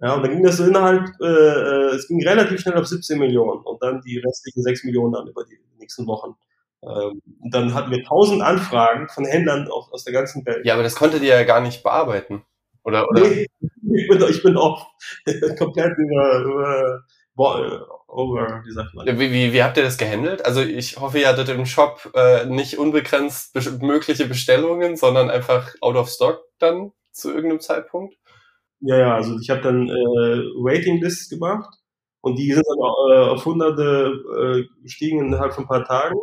ja, und dann ging das so innerhalb, äh, äh es ging relativ schnell auf 17 Millionen und dann die restlichen sechs Millionen dann über die nächsten Wochen. Ähm, und dann hatten wir tausend Anfragen von Händlern aus, aus der ganzen Welt. Ja, aber das konntet ihr ja gar nicht bearbeiten. Oder, oder? Nee, ich bin, ich bin auch komplett über, über over, wie sagt man? Wie, wie, wie habt ihr das gehandelt? Also ich hoffe, ihr hattet im Shop äh, nicht unbegrenzt be mögliche Bestellungen, sondern einfach out of stock dann zu irgendeinem Zeitpunkt? Ja, ja, also ich habe dann äh, Waiting Lists gemacht und die sind dann äh, auf hunderte äh, gestiegen innerhalb von ein paar Tagen.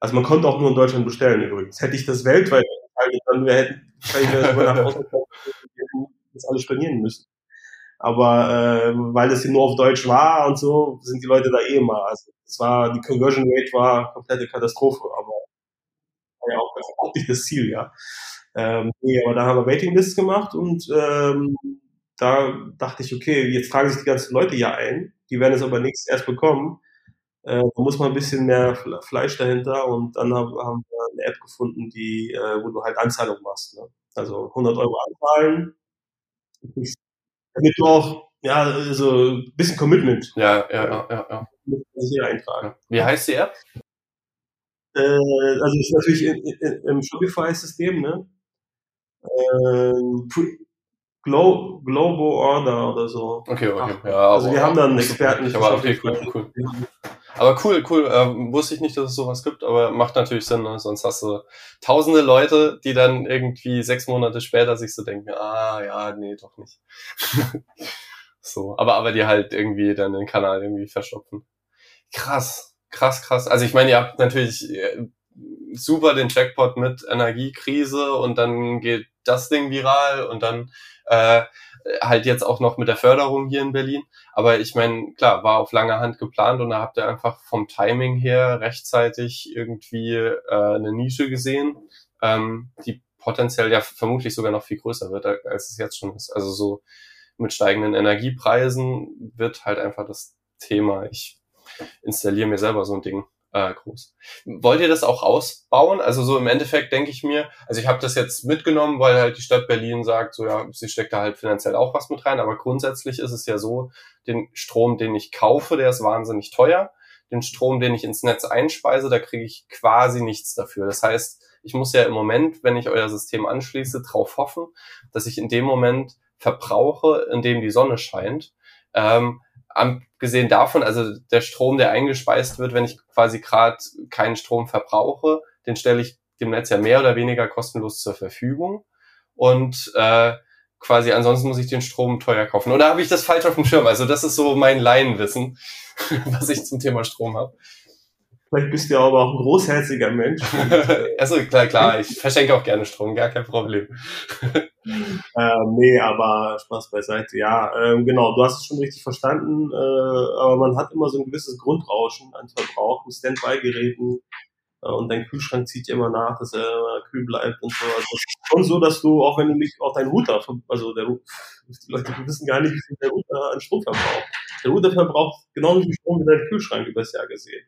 Also man konnte auch nur in Deutschland bestellen übrigens. Hätte ich das weltweit dann wir hätten wahrscheinlich das alles stornieren müssen. Aber äh, weil es hier nur auf Deutsch war und so, sind die Leute da eh immer. Also es war, die Conversion Rate war komplette Katastrophe, aber war ja auch, auch nicht das Ziel, ja. Ähm, nee, aber da haben wir Waiting Lists gemacht und ähm, da dachte ich, okay, jetzt tragen sich die ganzen Leute ja ein, die werden es aber nichts erst bekommen. Äh, da muss man ein bisschen mehr Fleisch dahinter und dann haben, haben wir eine App gefunden, die, äh, wo du halt Anzahlung machst. Ne? Also 100 Euro anzahlen, damit du auch ja so ein bisschen Commitment. Ja, ja, ja, ja. ja. Hier eintragen. Wie heißt die App? Äh, also ist natürlich in, in, im Shopify-System, ne? Äh, Glo Global Order oder so. Okay, okay. Ach, ja, also wir haben da einen Experten. Aber okay, cool, cool. Aber cool, cool. Ähm, wusste ich nicht, dass es sowas gibt, aber macht natürlich Sinn. Ne? Sonst hast du tausende Leute, die dann irgendwie sechs Monate später sich so denken, ah ja, nee, doch nicht. so, aber aber die halt irgendwie dann den Kanal irgendwie verstopfen. Krass, krass, krass. Also ich meine, ihr habt natürlich äh, super den Jackpot mit Energiekrise und dann geht das Ding viral und dann äh, halt jetzt auch noch mit der Förderung hier in Berlin. Aber ich meine, klar, war auf lange Hand geplant und da habt ihr einfach vom Timing her rechtzeitig irgendwie äh, eine Nische gesehen, ähm, die potenziell ja vermutlich sogar noch viel größer wird, als es jetzt schon ist. Also so mit steigenden Energiepreisen wird halt einfach das Thema. Ich installiere mir selber so ein Ding äh, groß. Wollt ihr das auch ausbauen? Also so im Endeffekt denke ich mir, also ich habe das jetzt mitgenommen, weil halt die Stadt Berlin sagt, so ja, sie steckt da halt finanziell auch was mit rein, aber grundsätzlich ist es ja so, den Strom, den ich kaufe, der ist wahnsinnig teuer. Den Strom, den ich ins Netz einspeise, da kriege ich quasi nichts dafür. Das heißt, ich muss ja im Moment, wenn ich euer System anschließe, darauf hoffen, dass ich in dem Moment verbrauche, in dem die Sonne scheint. Ähm, abgesehen davon, also der Strom, der eingespeist wird, wenn ich quasi gerade keinen Strom verbrauche, den stelle ich dem Netz ja mehr oder weniger kostenlos zur Verfügung. Und äh, quasi ansonsten muss ich den Strom teuer kaufen. Oder habe ich das falsch auf dem Schirm? Also das ist so mein Laienwissen, was ich zum Thema Strom habe. Vielleicht bist du ja aber auch ein großherziger Mensch. also klar, klar, ich verschenke auch gerne Strom, gar kein Problem. ähm, nee, aber Spaß beiseite. Ja, ähm, genau, du hast es schon richtig verstanden, äh, aber man hat immer so ein gewisses Grundrauschen an Verbrauch mit Standby-Geräten äh, und dein Kühlschrank zieht immer nach, dass er kühl bleibt und so. Also es ist schon so, dass du, auch wenn du nicht auch dein Router, also der, die Leute wissen gar nicht, wie viel der Router an Strom verbraucht. Der Router verbraucht genauso viel Strom wie dein Kühlschrank übers Jahr gesehen.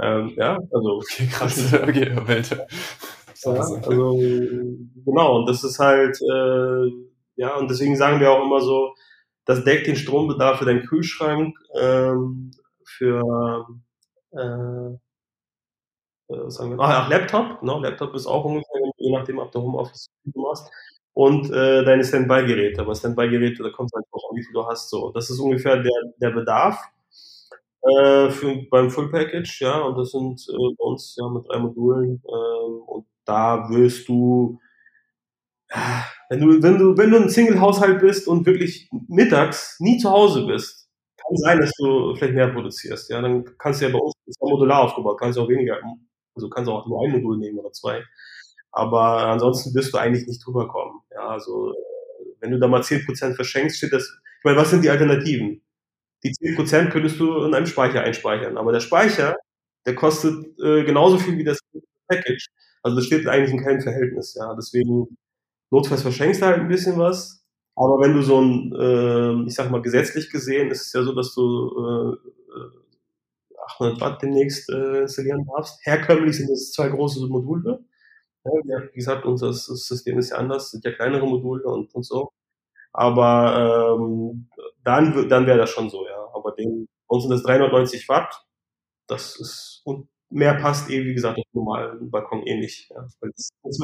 Ähm, ja, also. Okay, krass. okay, Welt. Ja, also, genau, und das ist halt, äh, ja, und deswegen sagen wir auch immer so, das deckt den Strombedarf für deinen Kühlschrank, ähm, für, äh, äh, sagen wir, ach, Laptop, ne? Laptop ist auch ungefähr, je nachdem, ob du Homeoffice machst, und äh, deine Standby-Geräte. Aber Standby-Geräte, da kommt halt auch, wie viel du hast. So, das ist ungefähr der, der Bedarf äh, für, beim Full Package, ja, und das sind äh, bei uns ja mit drei Modulen. Ähm, und da wirst du, ja, wenn du, wenn du, wenn du ein Single-Haushalt bist und wirklich mittags nie zu Hause bist, kann sein, dass du vielleicht mehr produzierst. Ja, dann kannst du ja bei uns ist ja modular aufgebaut, kannst du auch weniger, also kannst du auch nur ein Modul nehmen oder zwei. Aber ansonsten wirst du eigentlich nicht drüber kommen. Ja, also wenn du da mal zehn Prozent verschenkst, steht das. Ich meine, was sind die Alternativen? Die 10% könntest du in einem Speicher einspeichern. Aber der Speicher, der kostet äh, genauso viel wie das Package. Also das steht eigentlich in keinem Verhältnis. Ja. Deswegen notfalls verschenkst du halt ein bisschen was. Aber wenn du so ein, äh, ich sag mal, gesetzlich gesehen, ist es ja so, dass du äh, 800 Watt demnächst äh, installieren darfst. Herkömmlich sind das zwei große Module. Ja, wie gesagt, unser System ist ja anders, sind ja kleinere Module und, und so. Aber ähm, dann, dann wäre das schon so, ja. Aber den, uns sind das 390 Watt. Das ist und mehr passt eh, wie gesagt, auf normalen Balkon eh nicht. Ja.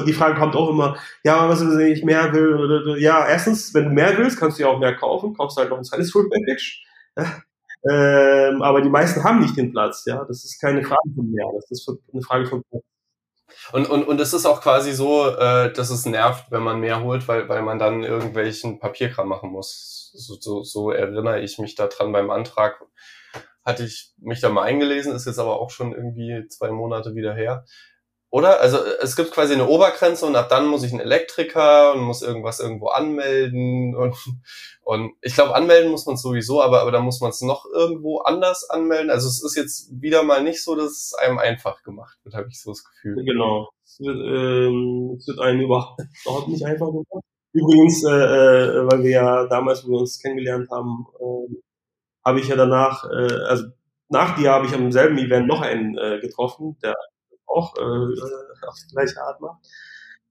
Die Frage kommt auch immer, ja, was wenn ich mehr will? Ja, erstens, wenn du mehr willst, kannst du ja auch mehr kaufen, kaufst halt noch ein zweites Full Package. Ähm, aber die meisten haben nicht den Platz, ja. Das ist keine Frage von mehr, das ist eine Frage von Platz. Und, und, und es ist auch quasi so, äh, dass es nervt, wenn man mehr holt, weil, weil man dann irgendwelchen Papierkram machen muss. So, so, so erinnere ich mich daran beim Antrag. Hatte ich mich da mal eingelesen, ist jetzt aber auch schon irgendwie zwei Monate wieder her. Oder? Also es gibt quasi eine Obergrenze und ab dann muss ich einen Elektriker und muss irgendwas irgendwo anmelden und, und ich glaube, anmelden muss man sowieso, aber, aber da muss man es noch irgendwo anders anmelden. Also es ist jetzt wieder mal nicht so, dass es einem einfach gemacht wird, habe ich so das Gefühl. Genau. Es wird, ähm, es wird einem überhaupt, überhaupt nicht einfach gemacht. Übrigens, äh, äh, weil wir ja damals, wo wir uns kennengelernt haben, äh, habe ich ja danach, äh, also nach dir habe ich am selben Event noch einen äh, getroffen, der auch äh, auf die gleiche Art macht.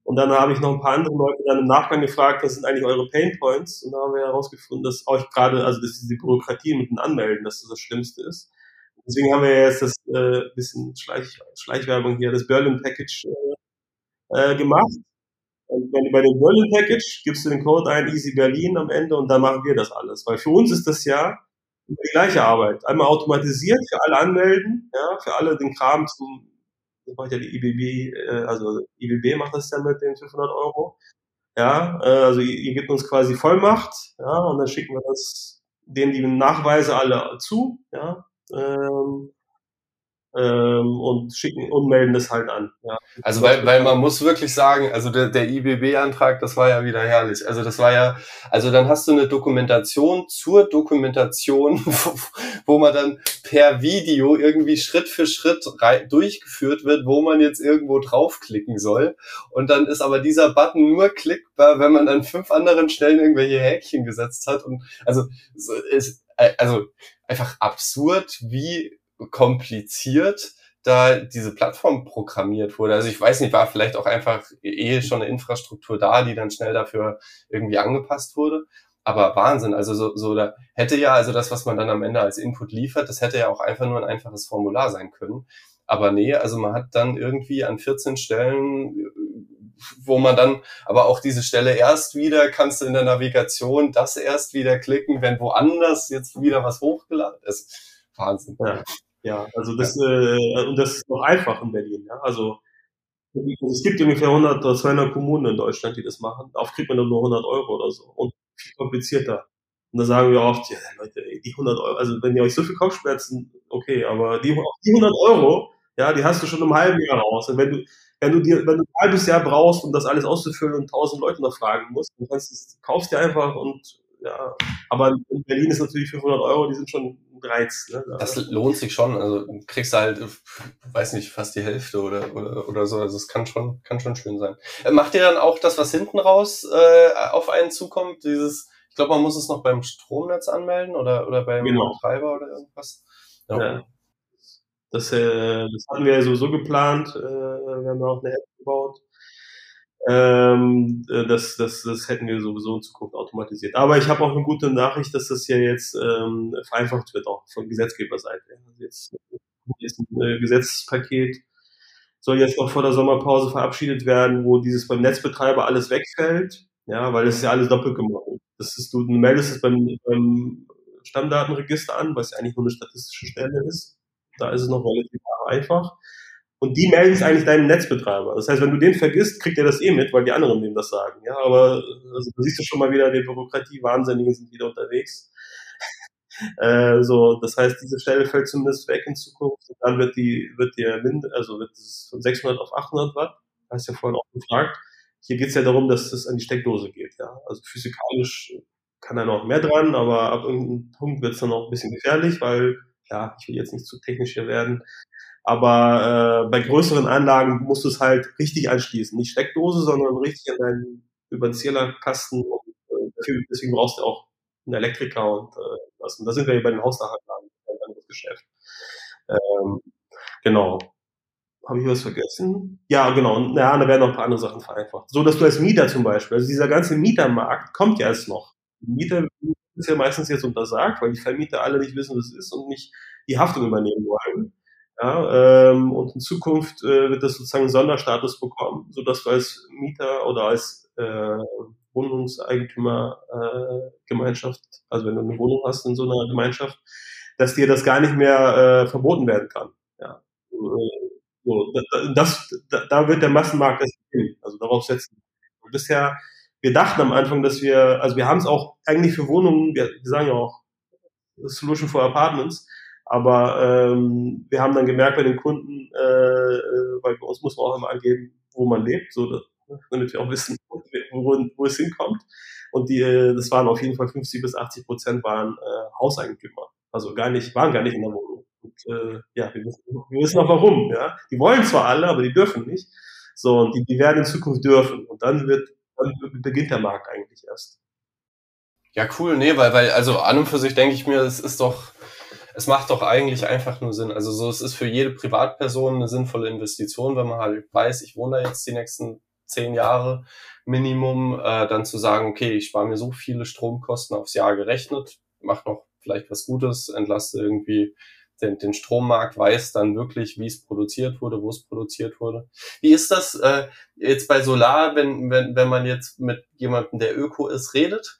Und dann habe ich noch ein paar andere Leute dann im Nachgang gefragt, was sind eigentlich eure Pain Points? Und da haben wir herausgefunden, dass euch gerade, also dass diese Bürokratie mit dem Anmelden, dass das das Schlimmste ist. Deswegen haben wir jetzt das äh, bisschen Schleich, Schleichwerbung hier, das Berlin Package äh, äh, gemacht. Und wenn du bei dem Berlin Package gibst du den Code ein, Easy Berlin am Ende und dann machen wir das alles. Weil für uns ist das ja die gleiche Arbeit. Einmal automatisiert für alle anmelden, ja, für alle den Kram zum macht ja die IBB, äh, also IBB macht das ja mit den 500 Euro. Ja, äh, also ihr, ihr gebt uns quasi Vollmacht, ja, und dann schicken wir das denen die Nachweise alle zu, ja, ähm, ähm, und schicken und melden das halt an. Ja. Also weil, weil man muss wirklich sagen, also der, der IBB-Antrag, das war ja wieder herrlich. Also das war ja, also dann hast du eine Dokumentation zur Dokumentation, wo, wo man dann per Video irgendwie Schritt für Schritt durchgeführt wird, wo man jetzt irgendwo draufklicken soll. Und dann ist aber dieser Button nur klickbar, wenn man an fünf anderen Stellen irgendwelche Häkchen gesetzt hat. Und also ist also einfach absurd, wie kompliziert da diese Plattform programmiert wurde. Also ich weiß nicht, war vielleicht auch einfach eh schon eine Infrastruktur da, die dann schnell dafür irgendwie angepasst wurde. Aber Wahnsinn, also so, so da hätte ja, also das, was man dann am Ende als Input liefert, das hätte ja auch einfach nur ein einfaches Formular sein können. Aber nee, also man hat dann irgendwie an 14 Stellen, wo man dann aber auch diese Stelle erst wieder, kannst du in der Navigation das erst wieder klicken, wenn woanders jetzt wieder was hochgeladen ist. Wahnsinn. Ja. Ja, also das, äh, und das ist noch einfach in Berlin. Ja? Also, es gibt ungefähr 100 oder 200 Kommunen in Deutschland, die das machen. Oft kriegt man dann nur 100 Euro oder so und viel komplizierter. Und da sagen wir oft, ja Leute, die 100 Euro, also wenn ihr euch so viel Kopfschmerzen, okay, aber die, die 100 Euro, ja, die hast du schon im halben Jahr raus. Und wenn du, wenn du dir, wenn du ein halbes Jahr brauchst, um das alles auszufüllen und 1000 Leute noch fragen musst, dann kannst du, kaufst dir einfach und ja, aber in Berlin ist natürlich 500 Euro, die sind schon Reiz. Ne? Das lohnt sich schon. Also kriegst du halt, weiß nicht, fast die Hälfte oder, oder, oder so. Also es kann schon, kann schon schön sein. Äh, macht ihr dann auch das, was hinten raus äh, auf einen zukommt? Dieses, ich glaube, man muss es noch beim Stromnetz anmelden oder, oder beim genau. Betreiber oder irgendwas. Ja. ja. Das, äh, das hatten wir ja sowieso geplant. Äh, wir haben ja auch eine App gebaut ähm, äh, das, das, das hätten wir sowieso in Zukunft automatisiert. Aber ich habe auch eine gute Nachricht, dass das ja jetzt ähm, vereinfacht wird, auch von Gesetzgeberseite. Also jetzt, jetzt ein äh, Gesetzespaket soll jetzt noch vor der Sommerpause verabschiedet werden, wo dieses beim Netzbetreiber alles wegfällt, ja, weil es ja alles doppelt gemacht. Das ist, du meldest es beim, beim Stammdatenregister an, was ja eigentlich nur eine statistische Stelle ist. Da ist es noch relativ einfach. Und die melden es eigentlich deinem Netzbetreiber. Das heißt, wenn du den vergisst, kriegt er das eh mit, weil die anderen dem das sagen. Ja, aber also, da siehst du schon mal wieder, die Bürokratie-Wahnsinnigen sind wieder unterwegs. äh, so, das heißt, diese Stelle fällt zumindest weg in Zukunft. Und dann wird die, wird die, also wird es von 600 auf 800 Watt. Hast ja vorhin auch gefragt. Hier geht es ja darum, dass es an die Steckdose geht. Ja, also physikalisch kann er noch mehr dran, aber ab irgendeinem Punkt wird es dann auch ein bisschen gefährlich, weil ja, ich will jetzt nicht zu technisch hier werden. Aber äh, bei größeren Anlagen musst du es halt richtig anschließen. Nicht Steckdose, sondern richtig an deinen über den Zählerkasten. Und, äh, deswegen brauchst du auch einen Elektriker und äh, was. Und da sind wir ja bei den Hausdachanlagen, ein anderes Geschäft. Ähm, genau. Habe ich was vergessen? Ja, genau. Und ja, da werden noch ein paar andere Sachen vereinfacht. So, dass du als Mieter zum Beispiel, also dieser ganze Mietermarkt kommt ja erst noch. Mieter ist ja meistens jetzt untersagt, weil die Vermieter alle nicht wissen, was es ist und nicht die Haftung übernehmen wollen. Ja, ähm, und in Zukunft äh, wird das sozusagen Sonderstatus bekommen, so dass du als Mieter oder als äh, Wohnungseigentümergemeinschaft, äh, also wenn du eine Wohnung hast in so einer Gemeinschaft, dass dir das gar nicht mehr äh, verboten werden kann. Ja. Äh, so, das, das, da wird der Massenmarkt das hin, also darauf setzen. Und bisher, wir dachten am Anfang, dass wir, also wir haben es auch eigentlich für Wohnungen, wir, wir sagen ja auch Solution for Apartments, aber ähm, wir haben dann gemerkt bei den Kunden, äh, äh weil bei uns muss man auch immer angeben, wo man lebt, so dass, damit wir auch wissen, wo, wo es hinkommt. Und die, äh, das waren auf jeden Fall 50 bis 80 Prozent waren äh, Hauseigentümer. Also gar nicht, waren gar nicht in der Wohnung. Und, äh, ja, wir wissen, wir wissen auch warum. Ja, die wollen zwar alle, aber die dürfen nicht. So und die, die werden in Zukunft dürfen. Und dann wird, dann beginnt der Markt eigentlich erst. Ja, cool. Nee, weil, weil, also an und für sich denke ich mir, es ist doch, es macht doch eigentlich einfach nur Sinn. Also so, es ist für jede Privatperson eine sinnvolle Investition, wenn man halt weiß, ich wohne da jetzt die nächsten zehn Jahre Minimum, äh, dann zu sagen, okay, ich spare mir so viele Stromkosten aufs Jahr gerechnet, mach noch vielleicht was Gutes, entlaste irgendwie den, den Strommarkt, weiß dann wirklich, wie es produziert wurde, wo es produziert wurde. Wie ist das äh, jetzt bei Solar, wenn, wenn, wenn man jetzt mit jemandem, der Öko ist, redet?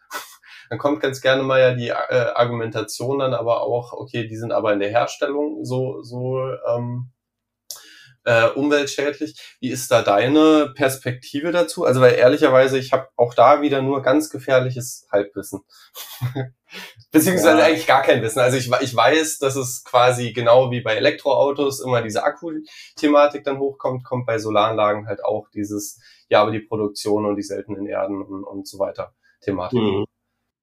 Dann kommt ganz gerne mal ja die äh, Argumentation dann aber auch, okay, die sind aber in der Herstellung so, so ähm, äh, umweltschädlich. Wie ist da deine Perspektive dazu? Also weil ehrlicherweise, ich habe auch da wieder nur ganz gefährliches Halbwissen. Beziehungsweise ja. eigentlich gar kein Wissen. Also ich, ich weiß, dass es quasi genau wie bei Elektroautos immer diese Akku-Thematik dann hochkommt, kommt bei Solaranlagen halt auch dieses, ja, aber die Produktion und die seltenen Erden und, und so weiter Thematik. Mhm.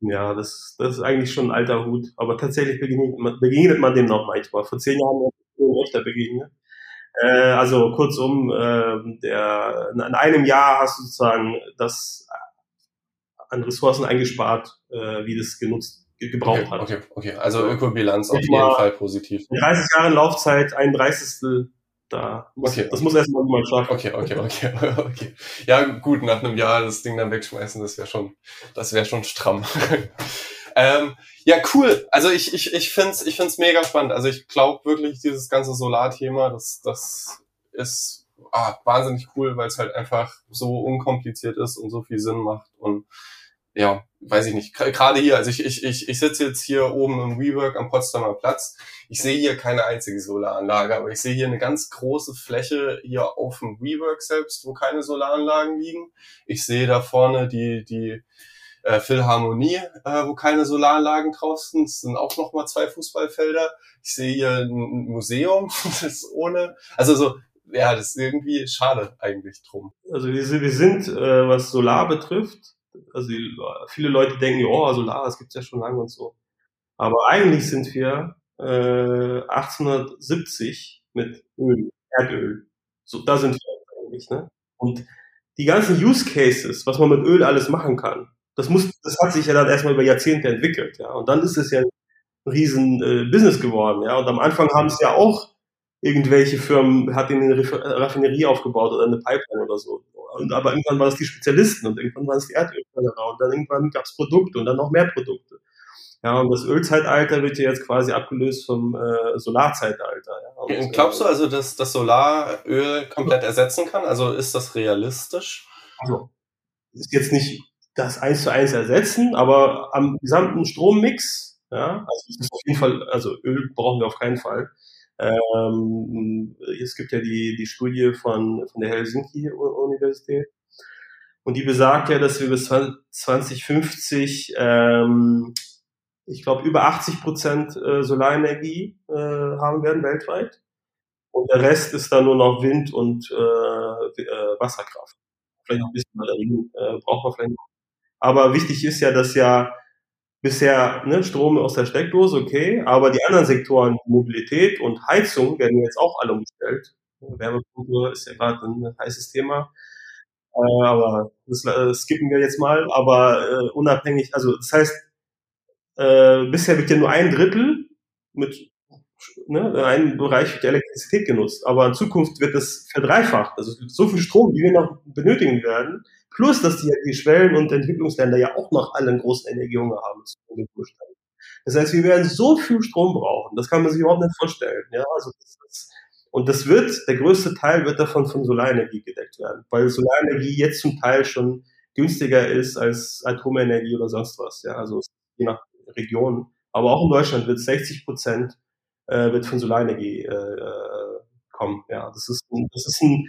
Ja, das, das ist eigentlich schon ein alter Hut. Aber tatsächlich begegnet man, begegnet man dem noch manchmal. Vor zehn Jahren öfter begegnet. Äh, also kurzum, äh, der, in einem Jahr hast du sozusagen das an Ressourcen eingespart, äh, wie das genutzt, gebraucht okay, hat. Okay, okay. Also Ökobilanz auf jeden Fall positiv. 30 Jahre Laufzeit, ein Dreißigstel da. Muss, okay. Das muss erstmal jemand schaffen. Okay, okay, okay, okay. Ja, gut, nach einem Jahr das Ding dann wegschmeißen, das wäre schon, das wäre schon stramm. ähm, ja, cool. Also ich, ich, ich find's, ich find's mega spannend. Also ich glaube wirklich, dieses ganze Solarthema, das, das ist ah, wahnsinnig cool, weil es halt einfach so unkompliziert ist und so viel Sinn macht und ja, weiß ich nicht, gerade hier, also ich, ich, ich, ich sitze jetzt hier oben im WeWork am Potsdamer Platz. Ich sehe hier keine einzige Solaranlage, aber ich sehe hier eine ganz große Fläche hier auf dem WeWork selbst, wo keine Solaranlagen liegen. Ich sehe da vorne die, die äh, Philharmonie, äh, wo keine Solaranlagen drauf sind. Es sind auch noch mal zwei Fußballfelder. Ich sehe hier ein Museum, das ohne, also so, ja, das ist irgendwie schade eigentlich drum. Also wir sind, wir sind äh, was Solar betrifft, also die, viele Leute denken, oh, Solar, das gibt's ja schon lange und so. Aber eigentlich sind wir äh, 1870 mit Öl, Erdöl. So, da sind wir eigentlich, ne? Und die ganzen Use Cases, was man mit Öl alles machen kann, das muss, das hat sich ja dann erstmal über Jahrzehnte entwickelt, ja. Und dann ist es ja ein riesen äh, Business geworden, ja. Und am Anfang haben es ja auch irgendwelche Firmen, hat in eine Raffinerie aufgebaut oder eine Pipeline oder so. Und, aber irgendwann waren es die Spezialisten und irgendwann waren es die Erdölförderer und dann irgendwann gab es Produkte und dann noch mehr Produkte. Ja, und das Ölzeitalter wird ja jetzt quasi abgelöst vom äh, Solarzeitalter. Ja. Und, Glaubst du also, dass das Solaröl komplett ersetzen kann? Also ist das realistisch? Also, ist jetzt nicht das eins zu eins ersetzen, aber am gesamten Strommix, ja, also ist auf jeden Fall, also Öl brauchen wir auf keinen Fall. Ähm, es gibt ja die, die Studie von, von der Helsinki-Universität und die besagt ja, dass wir bis 2050 ähm, ich glaube, über 80 Prozent äh, Solarenergie äh, haben werden weltweit. Und der Rest ist dann nur noch Wind und äh, äh, Wasserkraft. Vielleicht noch ein bisschen Batterien äh, braucht man vielleicht noch. Aber wichtig ist ja, dass ja bisher ne, Strom aus der Steckdose, okay, aber die anderen Sektoren, Mobilität und Heizung, werden jetzt auch alle umgestellt. Wärmepumpe ist ja gerade ein heißes Thema. Äh, aber das äh, skippen wir jetzt mal. Aber äh, unabhängig, also das heißt, äh, bisher wird ja nur ein Drittel mit ne, ein Bereich der Elektrizität genutzt. Aber in Zukunft wird das verdreifacht. Also so viel Strom, wie wir noch benötigen werden, plus dass die, die Schwellen- und Entwicklungsländer ja auch noch alle einen großen Energiehunger haben. Das heißt, wir werden so viel Strom brauchen, das kann man sich überhaupt nicht vorstellen. Ja, also das ist, und das wird, der größte Teil wird davon von Solarenergie gedeckt werden, weil Solarenergie jetzt zum Teil schon günstiger ist als Atomenergie oder sonst was. Ja, also je nach Region. Aber auch in Deutschland wird 60 Prozent äh, wird von Solarenergie äh, äh, kommen. Ja, das ist, das ist ein,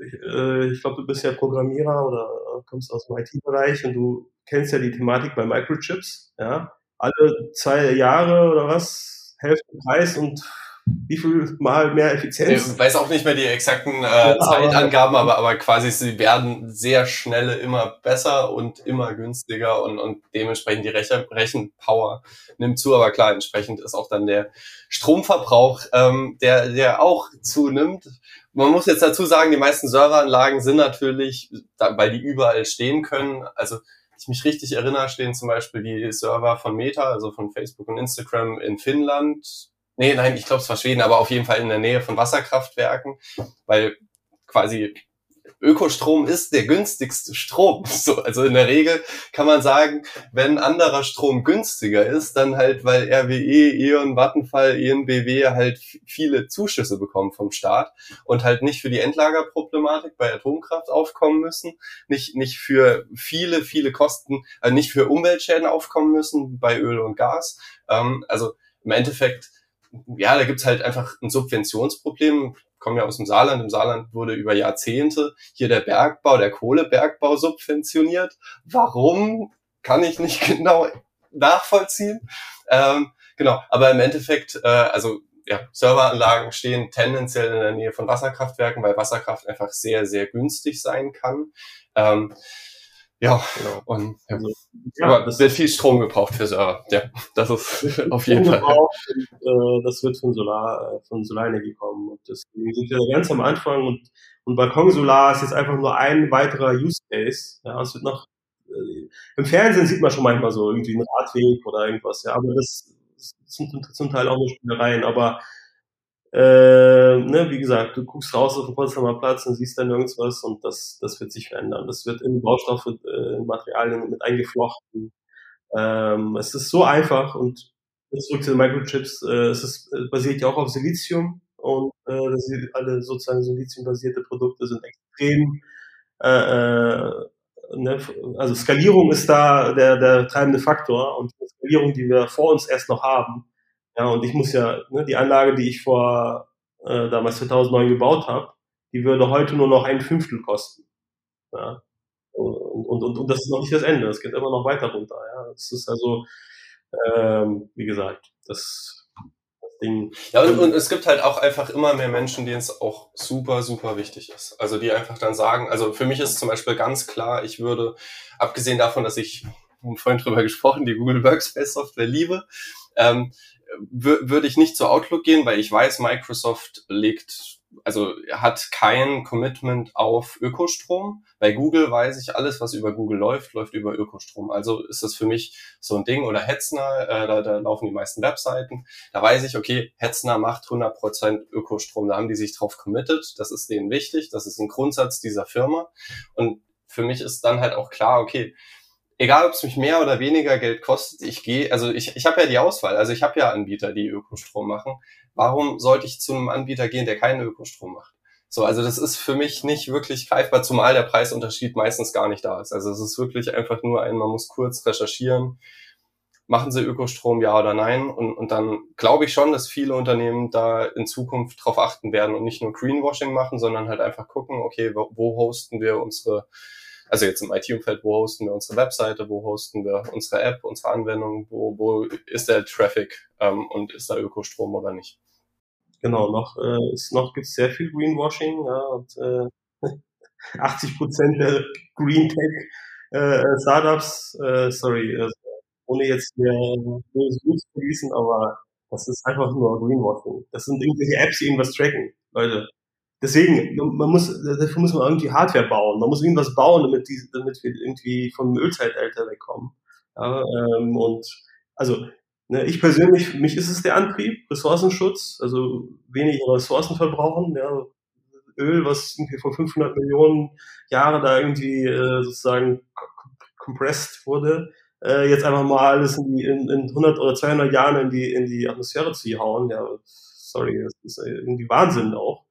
äh, ich glaube, du bist ja Programmierer oder kommst aus dem IT-Bereich und du kennst ja die Thematik bei Microchips. Ja, alle zwei Jahre oder was, Hälfte Preis und wie viel mal mehr Effizienz. Ich weiß auch nicht mehr die exakten äh, ja, Zeitangaben, aber, aber quasi sie werden sehr schnell immer besser und immer günstiger und, und dementsprechend die Rechen Rechenpower nimmt zu. Aber klar, entsprechend ist auch dann der Stromverbrauch, ähm, der, der auch zunimmt. Man muss jetzt dazu sagen, die meisten Serveranlagen sind natürlich, weil die überall stehen können, also ich mich richtig erinnere, stehen zum Beispiel die Server von Meta, also von Facebook und Instagram in Finnland. Nee, nein, ich glaube es war Schweden, aber auf jeden Fall in der Nähe von Wasserkraftwerken, weil quasi Ökostrom ist der günstigste Strom. So, also in der Regel kann man sagen, wenn anderer Strom günstiger ist, dann halt, weil RWE, E.ON, Vattenfall, ENBW halt viele Zuschüsse bekommen vom Staat und halt nicht für die Endlagerproblematik bei Atomkraft aufkommen müssen, nicht, nicht für viele, viele Kosten, also nicht für Umweltschäden aufkommen müssen bei Öl und Gas. Ähm, also im Endeffekt ja, da gibt's halt einfach ein Subventionsproblem komme ja aus dem Saarland. Im Saarland wurde über Jahrzehnte hier der Bergbau, der Kohlebergbau subventioniert. Warum, kann ich nicht genau nachvollziehen. Ähm, genau, aber im Endeffekt, äh, also ja, Serveranlagen stehen tendenziell in der Nähe von Wasserkraftwerken, weil Wasserkraft einfach sehr, sehr günstig sein kann. Ähm, ja, genau. Und, ja. Also, ja, aber es wird viel Strom gebraucht für Server. Ja, das ist auf jeden Fall. Und, äh, das wird von Solar, äh, von Solarenergie kommen. Und deswegen sind wir ganz am Anfang und, und Balkonsolar ist jetzt einfach nur ein weiterer Use Case. Ja, es wird noch, äh, im Fernsehen sieht man schon manchmal so irgendwie einen Radweg oder irgendwas, ja, aber das, das sind zum Teil auch nur Spielereien, aber äh, ne, wie gesagt, du guckst raus auf den Potsdamer Platz und siehst dann irgendwas und das, das wird sich verändern. Das wird in Baustoffe, äh, in Materialien mit eingeflochten. Ähm, es ist so einfach und zurück zu den Microchips, äh, es ist, äh, basiert ja auch auf Silizium und äh, das sind alle sozusagen Siliziumbasierte Produkte sind extrem äh, äh, ne, also Skalierung ist da der, der treibende Faktor und die Skalierung, die wir vor uns erst noch haben, ja, und ich muss ja, ne, die Anlage, die ich vor äh, damals 2009 gebaut habe, die würde heute nur noch ein Fünftel kosten. Ja. Und, und, und, und das ist noch nicht das Ende, es geht immer noch weiter runter. Ja. Das ist also, ähm, wie gesagt, das, das Ding. Ja, und, und es gibt halt auch einfach immer mehr Menschen, denen es auch super, super wichtig ist. Also die einfach dann sagen, also für mich ist zum Beispiel ganz klar, ich würde, abgesehen davon, dass ich vorhin drüber gesprochen, die Google Workspace Software liebe, ähm, würde ich nicht zu Outlook gehen, weil ich weiß, Microsoft legt, also hat kein Commitment auf Ökostrom. Bei Google weiß ich, alles, was über Google läuft, läuft über Ökostrom. Also ist das für mich so ein Ding. Oder Hetzner, äh, da, da laufen die meisten Webseiten. Da weiß ich, okay, Hetzner macht 100% Ökostrom. Da haben die sich drauf committed. Das ist denen wichtig. Das ist ein Grundsatz dieser Firma. Und für mich ist dann halt auch klar, okay, egal ob es mich mehr oder weniger Geld kostet, ich gehe, also ich, ich habe ja die Auswahl, also ich habe ja Anbieter, die Ökostrom machen. Warum sollte ich zu einem Anbieter gehen, der keinen Ökostrom macht? So, also das ist für mich nicht wirklich greifbar, zumal der Preisunterschied meistens gar nicht da ist. Also es ist wirklich einfach nur ein, man muss kurz recherchieren, machen sie Ökostrom, ja oder nein? Und, und dann glaube ich schon, dass viele Unternehmen da in Zukunft drauf achten werden und nicht nur Greenwashing machen, sondern halt einfach gucken, okay, wo, wo hosten wir unsere also jetzt im IT-Umfeld, wo hosten wir unsere Webseite, wo hosten wir unsere App, unsere Anwendung, wo, wo ist der Traffic ähm, und ist da Ökostrom oder nicht. Genau, noch, äh, ist, noch gibt es sehr viel Greenwashing ja, und äh, 80 Prozent der Green Tech äh, Startups, äh, sorry, also, ohne jetzt hier böse Blut zu gießen, aber das ist einfach nur Greenwashing. Das sind irgendwelche Apps, die irgendwas tracken, Leute. Deswegen, man muss, dafür muss man irgendwie Hardware bauen. Man muss irgendwas bauen, damit, die, damit wir irgendwie vom Ölzeitalter wegkommen. Ja, ähm, und also Ne, ich persönlich, für mich ist es der Antrieb, Ressourcenschutz, also wenig Ressourcen verbrauchen, ja, Öl, was irgendwie vor 500 Millionen Jahren da irgendwie äh, sozusagen compressed wurde, äh, jetzt einfach mal alles in, die, in, in 100 oder 200 Jahren in die, in die Atmosphäre zu hauen, ja, sorry, das ist irgendwie Wahnsinn auch.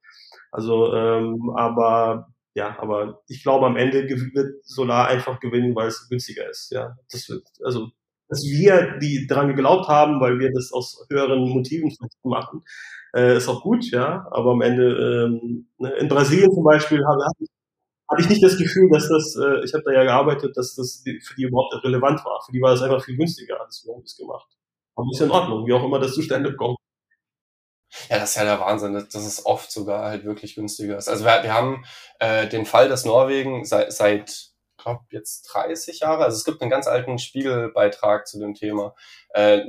Also, ähm, aber ja, aber ich glaube, am Ende wird Solar einfach gewinnen, weil es günstiger ist. Ja, das wird, also, dass wir die daran geglaubt haben, weil wir das aus höheren Motiven machen, äh, ist auch gut, ja. Aber am Ende ähm, ne, in Brasilien zum Beispiel habe hab ich nicht das Gefühl, dass das, äh, ich habe da ja gearbeitet, dass das für die überhaupt relevant war. Für die war das einfach viel günstiger, als wir das gemacht. Aber ist in Ordnung, wie auch immer das zustande kommt. Ja, das ist ja der Wahnsinn, dass es oft sogar halt wirklich günstiger ist. Also wir, wir haben äh, den Fall, dass Norwegen seit, seit glaube jetzt 30 Jahre, also es gibt einen ganz alten Spiegelbeitrag zu dem Thema. Äh,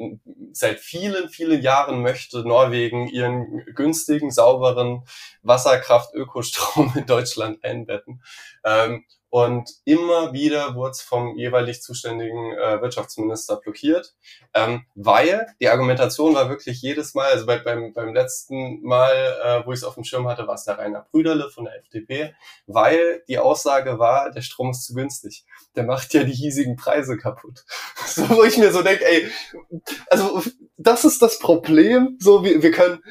seit vielen, vielen Jahren möchte Norwegen ihren günstigen, sauberen Wasserkraft-Ökostrom in Deutschland einbetten. Ähm, und immer wieder wurde es vom jeweilig zuständigen äh, Wirtschaftsminister blockiert, ähm, weil die Argumentation war wirklich jedes Mal, also bei, beim, beim letzten Mal, äh, wo ich es auf dem Schirm hatte, war es der Rainer Brüderle von der FDP, weil die Aussage war, der Strom ist zu günstig. Der macht ja die hiesigen Preise kaputt. So, wo ich mir so denke, ey, also das ist das Problem. So, wir, wir können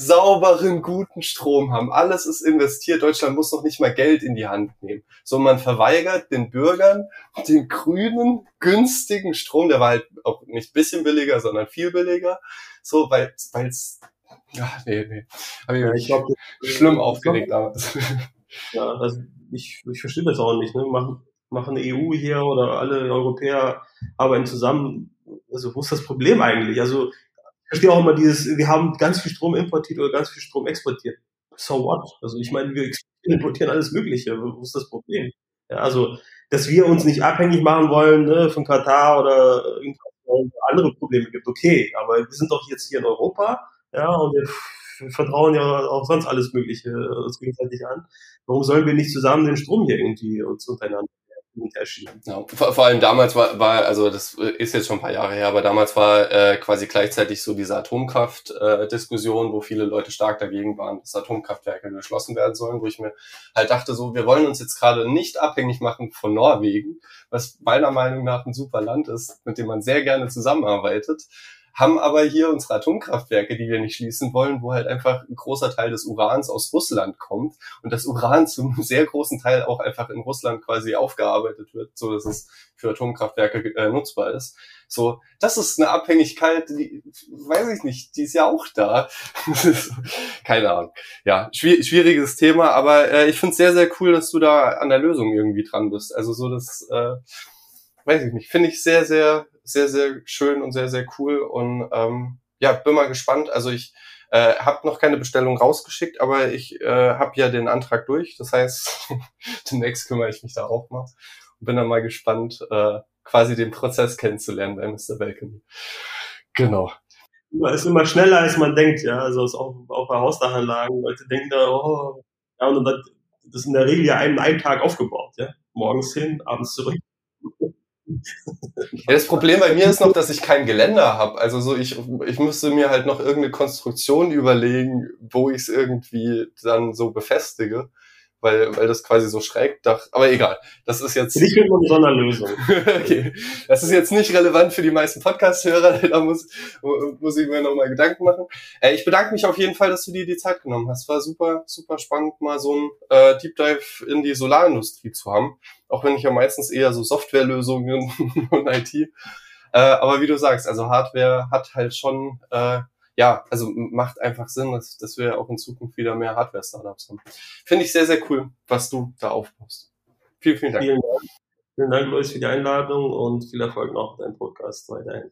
sauberen, guten Strom haben. Alles ist investiert. Deutschland muss noch nicht mal Geld in die Hand nehmen. So, man verweigert den Bürgern den grünen, günstigen Strom. Der war halt auch nicht bisschen billiger, sondern viel billiger. So, weil es, ja, nee, nee. Hab ich, ja, ich glaub, schlimm aufgeregt damals. Ja, also ich, ich verstehe das auch nicht. Ne? Machen, machen EU hier oder alle Europäer arbeiten zusammen. Also wo ist das Problem eigentlich? Also verstehe auch immer dieses, wir haben ganz viel Strom importiert oder ganz viel Strom exportiert. So what? Also ich meine, wir importieren alles Mögliche. Wo ist das Problem? Ja, also, dass wir uns nicht abhängig machen wollen ne, von Katar oder andere Probleme gibt, okay. Aber wir sind doch jetzt hier in Europa, ja, und wir vertrauen ja auch sonst alles Mögliche uns gegenseitig an. Warum sollen wir nicht zusammen den Strom hier irgendwie uns untereinander erschienen. Ja, vor, vor, allem damals war, war, also das ist jetzt schon ein paar Jahre her, aber damals war äh, quasi gleichzeitig so diese Atomkraft-Diskussion, äh, wo viele Leute stark dagegen waren, dass Atomkraftwerke geschlossen werden sollen, wo ich mir halt dachte, so, wir wollen uns jetzt gerade nicht abhängig machen von Norwegen, was meiner Meinung nach ein super Land ist, mit dem man sehr gerne zusammenarbeitet haben aber hier unsere Atomkraftwerke, die wir nicht schließen wollen, wo halt einfach ein großer Teil des Urans aus Russland kommt und das Uran zum sehr großen Teil auch einfach in Russland quasi aufgearbeitet wird, so dass es für Atomkraftwerke äh, nutzbar ist. So, das ist eine Abhängigkeit, die weiß ich nicht, die ist ja auch da. Keine Ahnung. Ja, schwier schwieriges Thema, aber äh, ich finde es sehr, sehr cool, dass du da an der Lösung irgendwie dran bist. Also so das, äh, weiß ich nicht, finde ich sehr, sehr sehr, sehr schön und sehr, sehr cool. Und ähm, ja, bin mal gespannt. Also ich äh, habe noch keine Bestellung rausgeschickt, aber ich äh, habe ja den Antrag durch. Das heißt, demnächst kümmere ich mich da auch mal und bin dann mal gespannt, äh, quasi den Prozess kennenzulernen bei Mr. Balcony. Genau. Ist immer schneller, als man denkt, ja. Also ist auch, auch bei Hausdachanlagen. Leute denken da, oh, ja, und dann, das ist in der Regel ja einen, einen Tag aufgebaut, ja. Morgens hin, abends zurück. Ja, das Problem bei mir ist noch, dass ich kein Geländer habe. Also so ich, ich müsste mir halt noch irgendeine Konstruktion überlegen, wo ich es irgendwie dann so befestige weil, weil das quasi so schräg dach. Aber egal, das ist jetzt. Nicht mit einer Sonderlösung. okay. Das ist jetzt nicht relevant für die meisten Podcast-Hörer, da muss, muss ich mir nochmal Gedanken machen. Äh, ich bedanke mich auf jeden Fall, dass du dir die Zeit genommen hast. War super, super spannend, mal so ein äh, Deep Dive in die Solarindustrie zu haben. Auch wenn ich ja meistens eher so Softwarelösungen und IT. Äh, aber wie du sagst, also Hardware hat halt schon äh, ja, also macht einfach Sinn, dass, dass wir auch in Zukunft wieder mehr Hardware-Startups haben. Finde ich sehr, sehr cool, was du da aufbaust. Vielen, vielen Dank. Vielen Dank. Vielen Dank, Luis, für die Einladung und viel Erfolg noch mit deinem Podcast weiterhin.